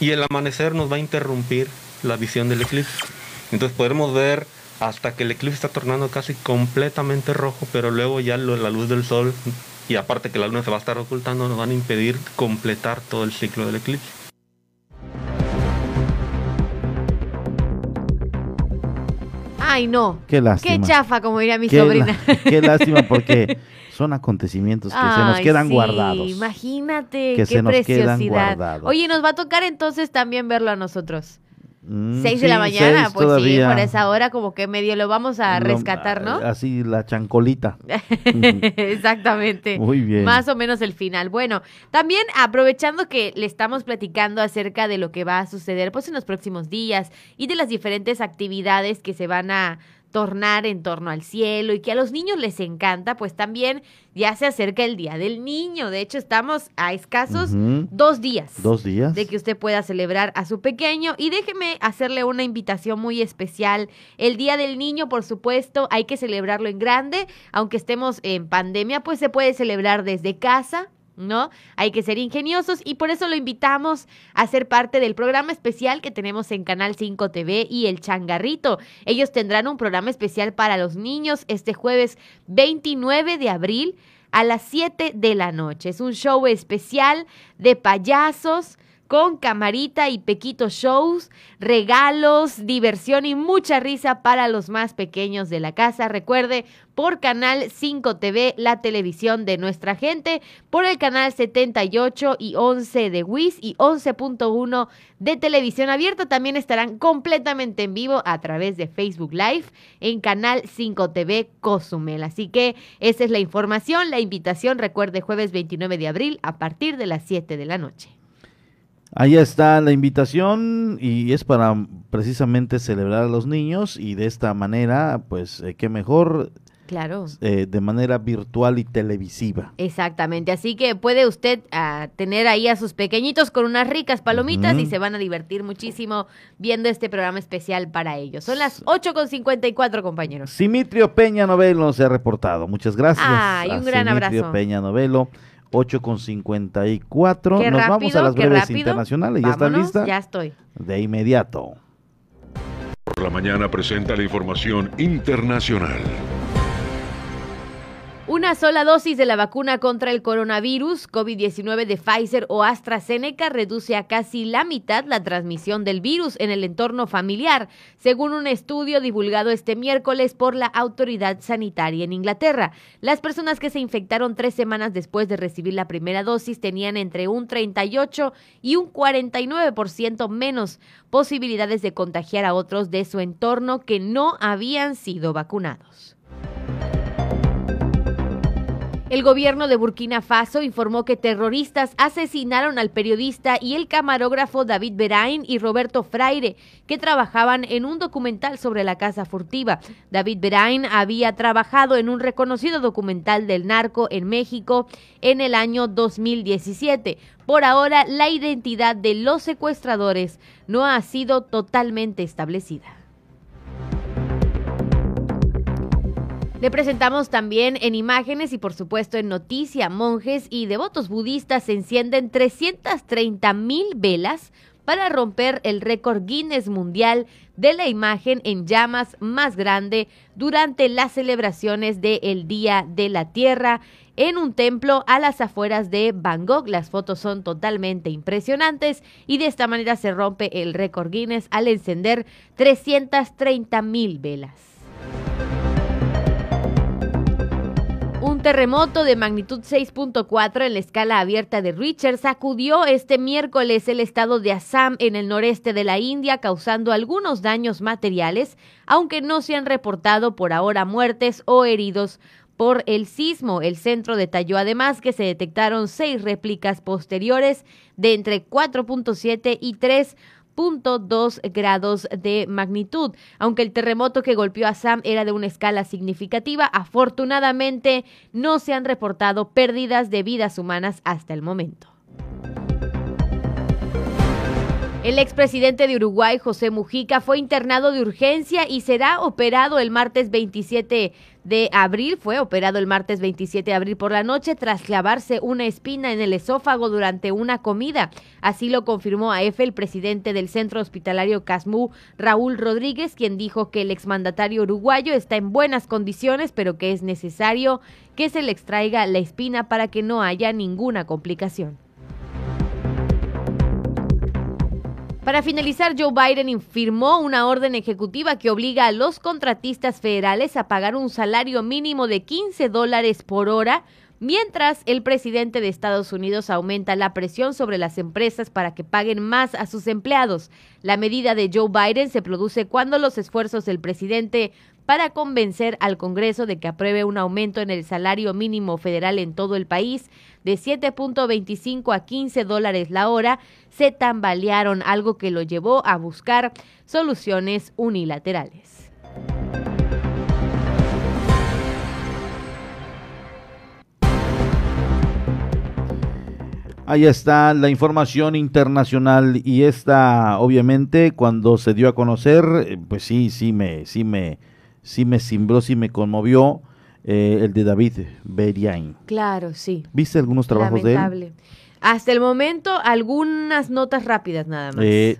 y el amanecer nos va a interrumpir la visión del eclipse. Entonces podremos ver hasta que el eclipse está tornando casi completamente rojo, pero luego ya la luz del sol y aparte que la luna se va a estar ocultando nos van a impedir completar todo el ciclo del eclipse. Ay, no. Qué lástima. Qué chafa, como diría mi Qué sobrina. la- qué *laughs* lástima porque son acontecimientos que se nos quedan sí, guardados. Imagínate, Que qué se nos quedan preciosidad. guardados. Oye, nos va a tocar entonces también verlo a nosotros. Mm, Seis sí, de la mañana, pues todavía. sí, por esa hora como que medio lo vamos a Lo- rescatar, ¿no? Así la chancolita. *laughs* Exactamente. Muy bien. Más o menos el final. Bueno, también aprovechando que le estamos platicando acerca de lo que va a suceder pues en los próximos días y de las diferentes actividades que se van a tornar en torno al cielo y que a los niños les encanta, pues también ya se acerca el Día del Niño. De hecho, estamos a escasos dos días Dos días. de que usted pueda celebrar a su pequeño. Y déjeme hacerle una invitación muy especial. El Día del Niño, por supuesto, hay que celebrarlo en grande. Aunque estemos en pandemia, pues se puede celebrar desde casa. ¿No? Hay que ser ingeniosos y por eso lo invitamos a ser parte del programa especial que tenemos en Canal 5 TV y El Changarrito. Ellos tendrán un programa especial para los niños este jueves 29 de abril a las 7 de la noche. Es un show especial de payasos con camarita y pequito shows, regalos, diversión y mucha risa para los más pequeños de la casa. Recuerde, por Canal 5 TV, la televisión de nuestra gente, por el canal 78 y 11 de WIS y 11.1 de televisión abierta. También estarán completamente en vivo a través de Facebook Live en Canal 5 TV Cozumel. Así que esa es la información, la invitación. Recuerde, jueves 29 de abril a partir de las 7 de la noche. Ahí está la invitación y es para precisamente celebrar a los niños y de esta manera, pues, eh, qué mejor, Claro. eh, de manera virtual y televisiva. Exactamente, así que puede usted ah, tener ahí a sus pequeñitos con unas ricas palomitas y se van a divertir muchísimo viendo este programa especial para ellos. Son las 8.54, compañeros. Simitrio Peña Novelo se ha reportado. Muchas gracias. Ay, un a gran Simitrio abrazo. Peña Novelo, 8 con 54. Qué Nos vamos a las breves rápido. internacionales. ¿Ya está lista? Ya estoy. De inmediato. Por la mañana presenta la información internacional. Una sola dosis de la vacuna contra el coronavirus COVID-19 de Pfizer o AstraZeneca reduce a casi la mitad la transmisión del virus en el entorno familiar, según un estudio divulgado este miércoles por la autoridad sanitaria en Inglaterra. Las personas que se infectaron tres semanas después de recibir la primera dosis tenían entre un 38 y un 49% menos posibilidades de contagiar a otros de su entorno que no habían sido vacunados. El gobierno de Burkina Faso informó que terroristas asesinaron al periodista y el camarógrafo David Berain y Roberto Fraire, que trabajaban en un documental sobre la casa furtiva. David Berain había trabajado en un reconocido documental del narco en México en el año 2017. Por ahora, la identidad de los secuestradores no ha sido totalmente establecida. Le presentamos también en imágenes y por supuesto en noticia, monjes y devotos budistas encienden 330 mil velas para romper el récord Guinness mundial de la imagen en llamas más grande durante las celebraciones del Día de la Tierra en un templo a las afueras de Bangkok. Las fotos son totalmente impresionantes y de esta manera se rompe el récord Guinness al encender 330 mil velas. Terremoto de magnitud 6.4 en la escala abierta de Richter sacudió este miércoles el estado de Assam en el noreste de la India, causando algunos daños materiales, aunque no se han reportado por ahora muertes o heridos por el sismo. El centro detalló además que se detectaron seis réplicas posteriores de entre 4.7 y 3 dos grados de magnitud. Aunque el terremoto que golpeó a Sam era de una escala significativa, afortunadamente no se han reportado pérdidas de vidas humanas hasta el momento. El expresidente de Uruguay, José Mujica, fue internado de urgencia y será operado el martes 27 de abril. Fue operado el martes 27 de abril por la noche tras clavarse una espina en el esófago durante una comida. Así lo confirmó a EFE el presidente del centro hospitalario Casmú, Raúl Rodríguez, quien dijo que el exmandatario uruguayo está en buenas condiciones, pero que es necesario que se le extraiga la espina para que no haya ninguna complicación. Para finalizar, Joe Biden firmó una orden ejecutiva que obliga a los contratistas federales a pagar un salario mínimo de 15 dólares por hora, mientras el presidente de Estados Unidos aumenta la presión sobre las empresas para que paguen más a sus empleados. La medida de Joe Biden se produce cuando los esfuerzos del presidente para convencer al Congreso de que apruebe un aumento en el salario mínimo federal en todo el país de 7.25 a 15 dólares la hora se tambalearon, algo que lo llevó a buscar soluciones unilaterales. Ahí está la información internacional y esta, obviamente, cuando se dio a conocer, eh, pues sí, sí me, sí me, sí me cimbró, sí me conmovió eh, el de David Beriain. Claro, sí. ¿Viste algunos trabajos de él? Hasta el momento, algunas notas rápidas nada más. Eh,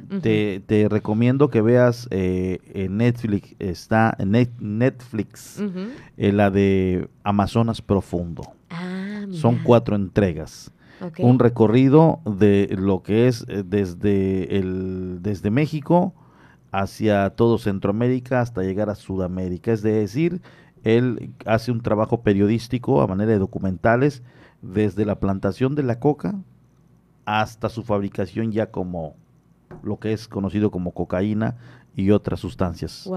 te, recomiendo que veas eh, en Netflix, está en Netflix, la de Amazonas Profundo. Ah, Son cuatro entregas. Un recorrido de lo que es desde, el, desde México hacia todo Centroamérica hasta llegar a Sudamérica. Es decir, él hace un trabajo periodístico a manera de documentales desde la plantación de la coca hasta su fabricación ya como lo que es conocido como cocaína y otras sustancias.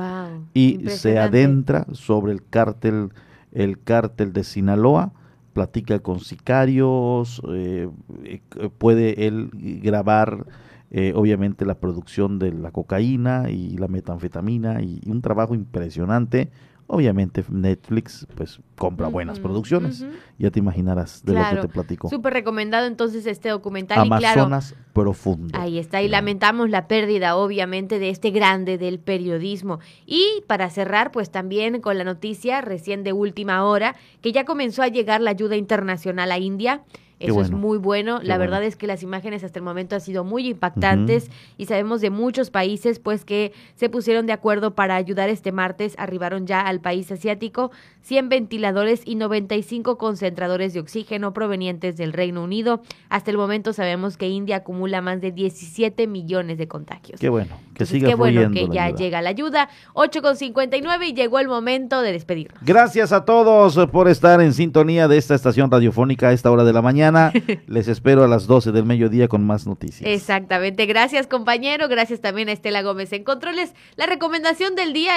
y se adentra sobre el cártel, el cártel de Sinaloa, platica con sicarios, eh, eh, puede él grabar eh, obviamente la producción de la cocaína y la metanfetamina y un trabajo impresionante. Obviamente Netflix pues compra buenas producciones. Ya te imaginarás de lo que te platico. Súper recomendado entonces este documental. Amazonas profundo. Ahí está. Y lamentamos la pérdida obviamente de este grande del periodismo. Y para cerrar pues también con la noticia recién de última hora que ya comenzó a llegar la ayuda internacional a India. Eso es muy bueno. la verdad es que las imágenes hasta el momento han sido muy impactantes y sabemos de muchos países pues que se pusieron de acuerdo para ayudar este martes. Arribaron ya al país asiático 100 ventiladores y 95 concentradores de oxígeno provenientes del Reino Unido. Hasta el momento sabemos que India acumula más de 17 millones de contagios. Qué bueno, que siga Qué bueno que ya llega la ayuda. 8.59 y llegó el momento de despedirnos. Gracias a todos por estar en sintonía de esta estación radiofónica a esta hora de la mañana mañana *laughs* les espero a las 12 del mediodía con más noticias. Exactamente. Gracias, compañero. Gracias también a Estela Gómez en Controles. La recomendación del día,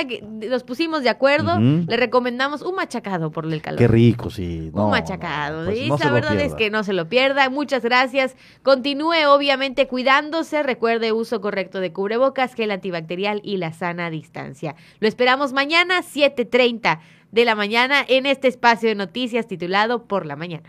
nos pusimos de acuerdo, Ujú. le recomendamos un machacado por el calor. Qué rico, sí. No, un machacado. pues y no se la verdad es que no se lo pierda. Muchas gracias. Continúe obviamente cuidándose. Recuerde uso correcto de cubrebocas, gel antibacterial y la sana distancia. Lo esperamos mañana, 7.30 de la mañana, en este espacio de noticias titulado Por la Mañana.